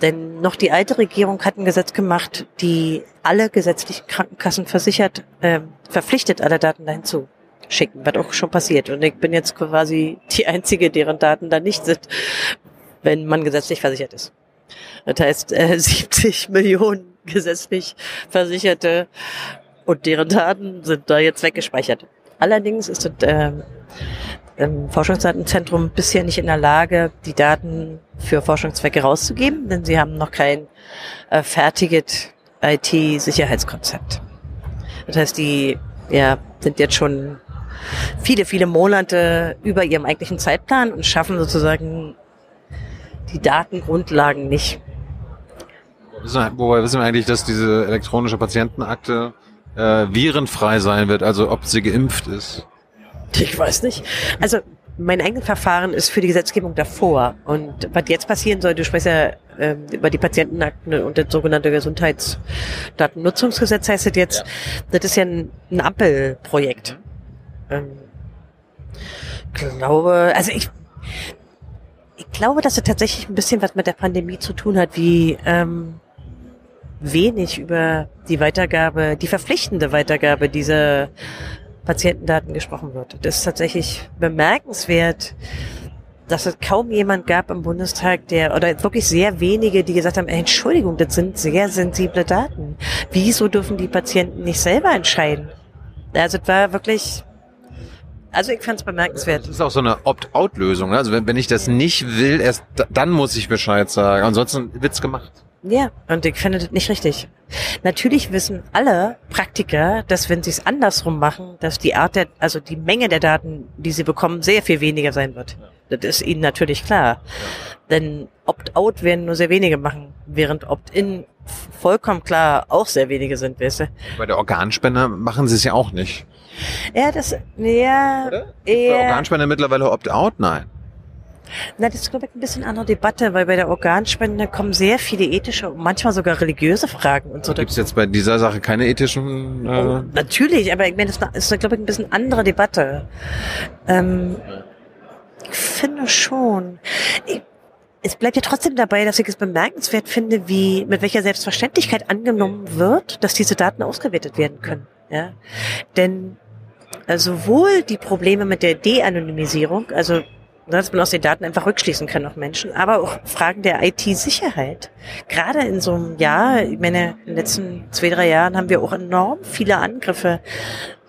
Denn noch die alte Regierung hat ein Gesetz gemacht, die alle gesetzlichen Krankenkassen versichert, äh, verpflichtet, alle Daten dahin zu schicken, was auch schon passiert. Und ich bin jetzt quasi die Einzige, deren Daten da nicht sind, wenn man gesetzlich versichert ist. Das heißt, äh, 70 Millionen gesetzlich Versicherte und deren Daten sind da jetzt weggespeichert. Allerdings ist das äh, im Forschungsdatenzentrum bisher nicht in der Lage, die Daten für Forschungszwecke rauszugeben, denn sie haben noch kein äh, fertiges IT-Sicherheitskonzept. Das heißt, die ja, sind jetzt schon viele, viele Monate über ihrem eigentlichen Zeitplan und schaffen sozusagen die Datengrundlagen nicht. Wobei wissen wir eigentlich, dass diese elektronische Patientenakte äh, virenfrei sein wird, also ob sie geimpft ist. Ich weiß nicht. Also mein eigenes Verfahren ist für die Gesetzgebung davor. Und was jetzt passieren soll, du sprichst ja äh, über die Patientenakten und das sogenannte Gesundheitsdatennutzungsgesetz heißt das jetzt. Ja. Das ist ja ein, ein Ampelprojekt. Ähm, glaube, also ich, ich glaube, dass es tatsächlich ein bisschen was mit der Pandemie zu tun hat, wie ähm, wenig über die Weitergabe, die verpflichtende Weitergabe dieser Patientendaten gesprochen wird. Das ist tatsächlich bemerkenswert, dass es kaum jemand gab im Bundestag, der, oder wirklich sehr wenige, die gesagt haben, Entschuldigung, das sind sehr sensible Daten. Wieso dürfen die Patienten nicht selber entscheiden? Also es war wirklich, also ich fand es bemerkenswert. Das ist auch so eine Opt-out-Lösung. Ne? Also wenn, wenn ich das nicht will, erst dann muss ich Bescheid sagen. Ansonsten wird's gemacht. Ja, und ich finde das nicht richtig. Natürlich wissen alle Praktiker, dass wenn sie es andersrum machen, dass die Art der, also die Menge der Daten, die sie bekommen, sehr viel weniger sein wird. Ja. Das ist ihnen natürlich klar. Ja. Denn Opt-out werden nur sehr wenige machen, während Opt-in vollkommen klar auch sehr wenige sind, weißt du? Bei der Organspende machen sie es ja auch nicht. Ja, das, ja, Oder? Bei Organspende mittlerweile Opt-out? Nein. Na, das ist, glaube ich, ein bisschen andere Debatte, weil bei der Organspende kommen sehr viele ethische und manchmal sogar religiöse Fragen und so. Gibt es jetzt bei dieser Sache keine ethischen? Äh oh, natürlich, aber ich meine, das ist, glaube ich, ein bisschen andere Debatte. Ähm, ich finde schon. Ich, es bleibt ja trotzdem dabei, dass ich es bemerkenswert finde, wie mit welcher Selbstverständlichkeit angenommen wird, dass diese Daten ausgewertet werden können. Ja, denn äh, sowohl die Probleme mit der De-Anonymisierung, also dass man aus den Daten einfach rückschließen kann auf Menschen, aber auch Fragen der IT-Sicherheit. Gerade in so einem Jahr, ich meine, in den letzten zwei, drei Jahren haben wir auch enorm viele Angriffe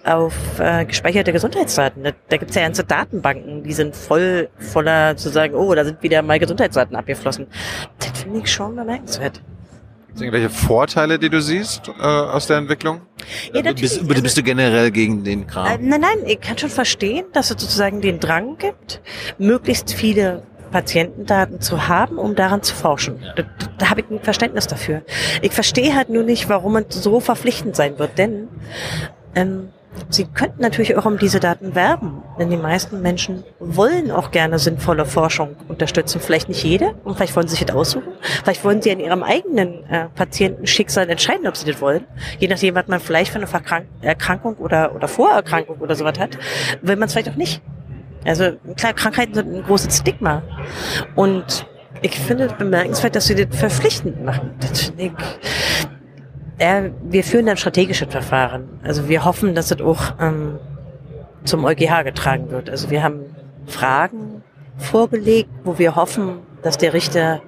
auf äh, gespeicherte Gesundheitsdaten. Da, da gibt es ja ganze Datenbanken, die sind voll voller zu sagen, oh, da sind wieder mal Gesundheitsdaten abgeflossen. Das finde ich schon bemerkenswert. Gibt es irgendwelche Vorteile, die du siehst äh, aus der Entwicklung? Ja, natürlich. Bist, bist, bist du generell gegen den Kram? Äh, nein, nein, ich kann schon verstehen, dass es sozusagen den Drang gibt, möglichst viele Patientendaten zu haben, um daran zu forschen. Da, da habe ich ein Verständnis dafür. Ich verstehe halt nur nicht, warum es so verpflichtend sein wird, denn ähm, Sie könnten natürlich auch um diese Daten werben, denn die meisten Menschen wollen auch gerne sinnvolle Forschung unterstützen. Vielleicht nicht jede und vielleicht wollen sie sich das aussuchen. Vielleicht wollen sie an ihrem eigenen äh, Patientenschicksal entscheiden, ob sie das wollen. Je nachdem, was man vielleicht für eine Verkrank Erkrankung oder, oder Vorerkrankung oder sowas hat, will man es vielleicht auch nicht. Also klar, Krankheiten sind ein großes Stigma. Und ich finde es bemerkenswert, dass sie das verpflichtend machen. Das finde ich ja, wir führen ein strategisches Verfahren. Also wir hoffen, dass es auch ähm, zum EuGH getragen wird. Also wir haben Fragen vorgelegt, wo wir hoffen, dass der Richter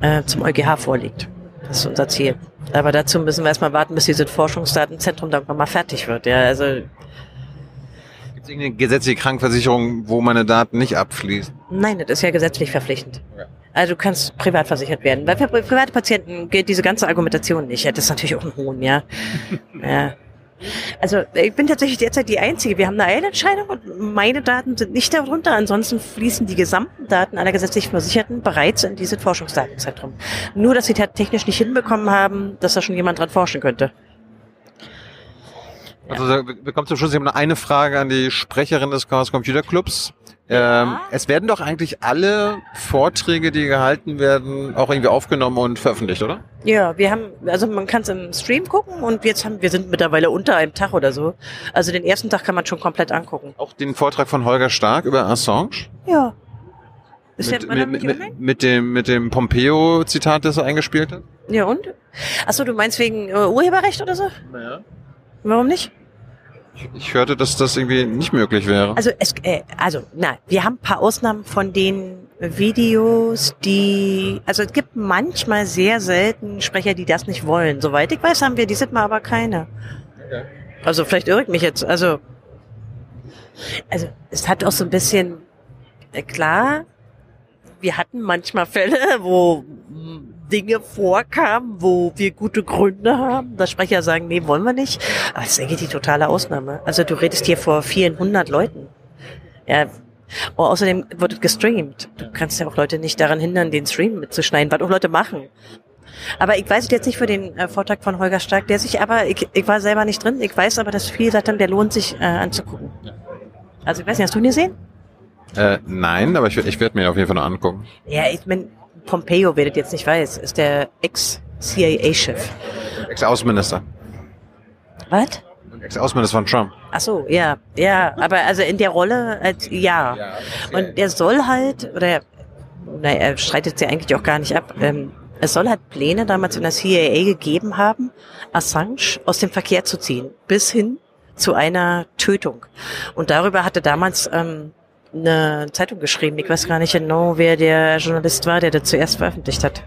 äh, zum EuGH vorliegt. Das ist unser Ziel. Aber dazu müssen wir erstmal warten, bis dieses Forschungsdatenzentrum dann mal fertig wird. Ja, also Gibt es irgendeine gesetzliche Krankenversicherung, wo meine Daten nicht abfließen? Nein, das ist ja gesetzlich verpflichtend. Ja. Also du kannst privat versichert werden. Weil für private Patienten gilt diese ganze Argumentation nicht. Ja, das ist natürlich auch ein Hohn, ja. ja. Also ich bin tatsächlich derzeit die Einzige. Wir haben eine Eilentscheidung und meine Daten sind nicht darunter. Ansonsten fließen die gesamten Daten aller gesetzlich Versicherten bereits in dieses Forschungsdatenzentrum. Nur, dass sie technisch nicht hinbekommen haben, dass da schon jemand dran forschen könnte. Also wir kommen zum Schluss. Ich habe eine Frage an die Sprecherin des Chaos Computer Clubs. Ähm, es werden doch eigentlich alle Vorträge, die gehalten werden, auch irgendwie aufgenommen und veröffentlicht, oder? Ja, wir haben, also man kann es im Stream gucken und jetzt haben wir sind mittlerweile unter einem Tag oder so. Also den ersten Tag kann man schon komplett angucken. Auch den Vortrag von Holger Stark über Assange? Ja. Ist mit, mit, mit, mit, mit dem mit dem Pompeo-Zitat, das er eingespielt hat? Ja und? Achso, du meinst wegen äh, Urheberrecht oder so? Naja. Warum nicht? Ich hörte, dass das irgendwie nicht möglich wäre. Also es, äh, also na, wir haben ein paar Ausnahmen von den Videos, die, also es gibt manchmal sehr selten Sprecher, die das nicht wollen. Soweit ich weiß, haben wir dieses Mal aber keine. Okay. Also vielleicht irre ich mich jetzt. Also, also es hat auch so ein bisschen, äh, klar, wir hatten manchmal Fälle, wo Dinge vorkamen, wo wir gute Gründe haben, dass Sprecher sagen, nee, wollen wir nicht. Aber das ist eigentlich die totale Ausnahme. Also du redest hier vor vielen hundert Leuten. Ja. Oh, außerdem wird es gestreamt. Du kannst ja auch Leute nicht daran hindern, den Stream mitzuschneiden, was auch Leute machen. Aber ich weiß jetzt nicht für den äh, Vortrag von Holger Stark, der sich aber, ich, ich war selber nicht drin, ich weiß aber, dass viel sagt dann, der lohnt sich äh, anzugucken. Also ich weiß nicht, hast du ihn gesehen? Äh, nein, aber ich, ich werde mir auf jeden Fall noch angucken. Ja, ich meine, Pompeo, wer das jetzt nicht weiß, ist der Ex-CIA-Chef. Ex-Außenminister. Was? Ex-Außenminister von Trump. Ach so, ja, ja, aber also in der Rolle, als, ja. ja Und der soll halt, oder, naja, er streitet sie eigentlich auch gar nicht ab, ähm, es soll halt Pläne damals in der CIA gegeben haben, Assange aus dem Verkehr zu ziehen, bis hin zu einer Tötung. Und darüber hatte damals ähm, eine Zeitung geschrieben. Ich weiß gar nicht genau, wer der Journalist war, der das zuerst veröffentlicht hat.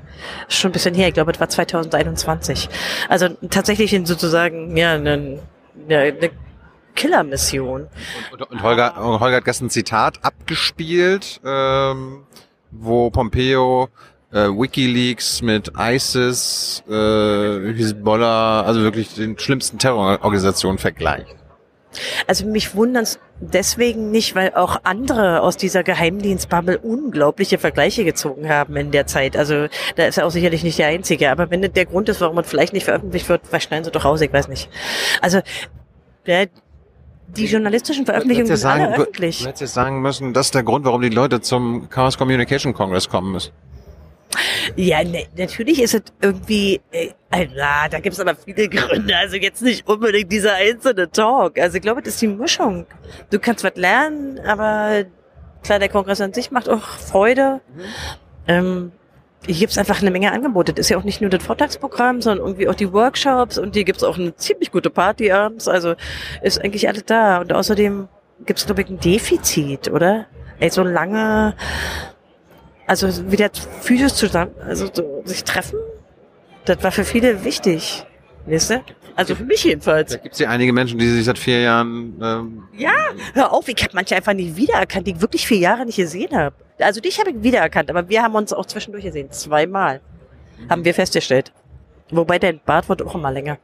Schon ein bisschen her, ich glaube, es war 2021. Also tatsächlich in sozusagen, ja, eine, eine Killermission. Und, und, und Holger, Holger hat gestern ein Zitat abgespielt, ähm, wo Pompeo äh, WikiLeaks mit ISIS, äh, Hezbollah, also wirklich den schlimmsten Terrororganisationen vergleicht. Also mich wundern deswegen nicht, weil auch andere aus dieser Geheimdienstbubble unglaubliche Vergleiche gezogen haben in der Zeit. Also da ist er auch sicherlich nicht der Einzige. Aber wenn das der Grund ist, warum man vielleicht nicht veröffentlicht wird, vielleicht schneiden sie doch raus, ich weiß nicht. Also der, die journalistischen Veröffentlichungen sind sagen, alle öffentlich. Du hättest jetzt sagen müssen, das ist der Grund, warum die Leute zum Chaos Communication Congress kommen müssen. Ja, ne, natürlich ist es irgendwie, äh, na, da gibt es aber viele Gründe. Also jetzt nicht unbedingt dieser einzelne Talk. Also ich glaube, das ist die Mischung. Du kannst was lernen, aber klar, der Kongress an sich macht auch Freude. Mhm. Ähm, hier gibt's einfach eine Menge Angebote. Das ist ja auch nicht nur das Vortragsprogramm, sondern irgendwie auch die Workshops und hier gibt's auch eine ziemlich gute Party abends. Also ist eigentlich alles da. Und außerdem gibt's glaube ich, ein Defizit, oder? Ey, so lange also wieder physisch zusammen, also so, sich treffen, das war für viele wichtig. Weißt du? Also für mich jedenfalls. Da gibt es ja einige Menschen, die sich seit vier Jahren. Ähm, ja, hör auf, ich habe manche einfach nicht wiedererkannt, die ich wirklich vier Jahre nicht gesehen habe. Also dich habe ich wiedererkannt, aber wir haben uns auch zwischendurch gesehen. Zweimal. Haben wir festgestellt. Wobei dein Bart wird auch immer länger.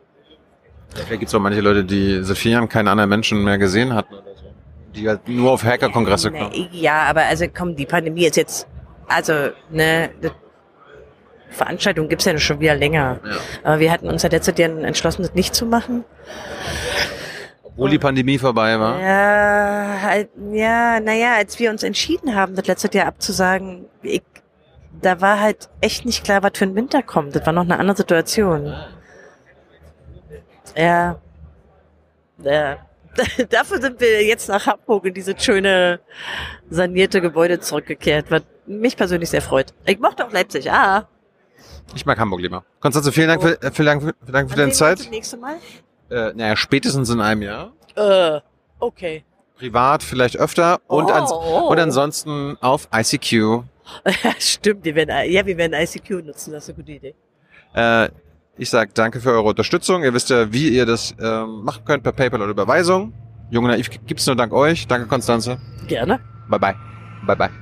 Vielleicht gibt es auch manche Leute, die seit vier Jahren keine anderen Menschen mehr gesehen hatten oder so. Die halt nur auf Hacker-Kongresse kommen. Ja, aber also komm, die Pandemie ist jetzt also ne, Veranstaltung gibt's ja schon wieder länger. Ja. Aber wir hatten uns ja letztes Jahr entschlossen, das nicht zu machen. Obwohl die Pandemie vorbei war? Ja, halt, ja, naja, als wir uns entschieden haben, das letzte Jahr abzusagen, ich, da war halt echt nicht klar, was für ein Winter kommt. Das war noch eine andere Situation. Ja. Ja. Dafür sind wir jetzt nach Hamburg in dieses schöne sanierte Gebäude zurückgekehrt, was mich persönlich sehr freut. Ich mochte auch Leipzig, ah. Ich mag Hamburg lieber. Konstanze, vielen Dank, oh. für, vielen Dank, vielen Dank für deine Zeit. Das nächste Mal? Äh, naja, spätestens in einem Jahr. Äh, okay. Privat vielleicht öfter und, oh, ans oh. und ansonsten auf ICQ. Stimmt, wir werden, ja, wir werden ICQ nutzen, das ist eine gute Idee. Äh, ich sage danke für eure Unterstützung. Ihr wisst ja, wie ihr das ähm, machen könnt per PayPal oder Überweisung. Junge Naiv gibt's nur dank euch. Danke, Konstanze. Gerne. Bye bye. Bye bye.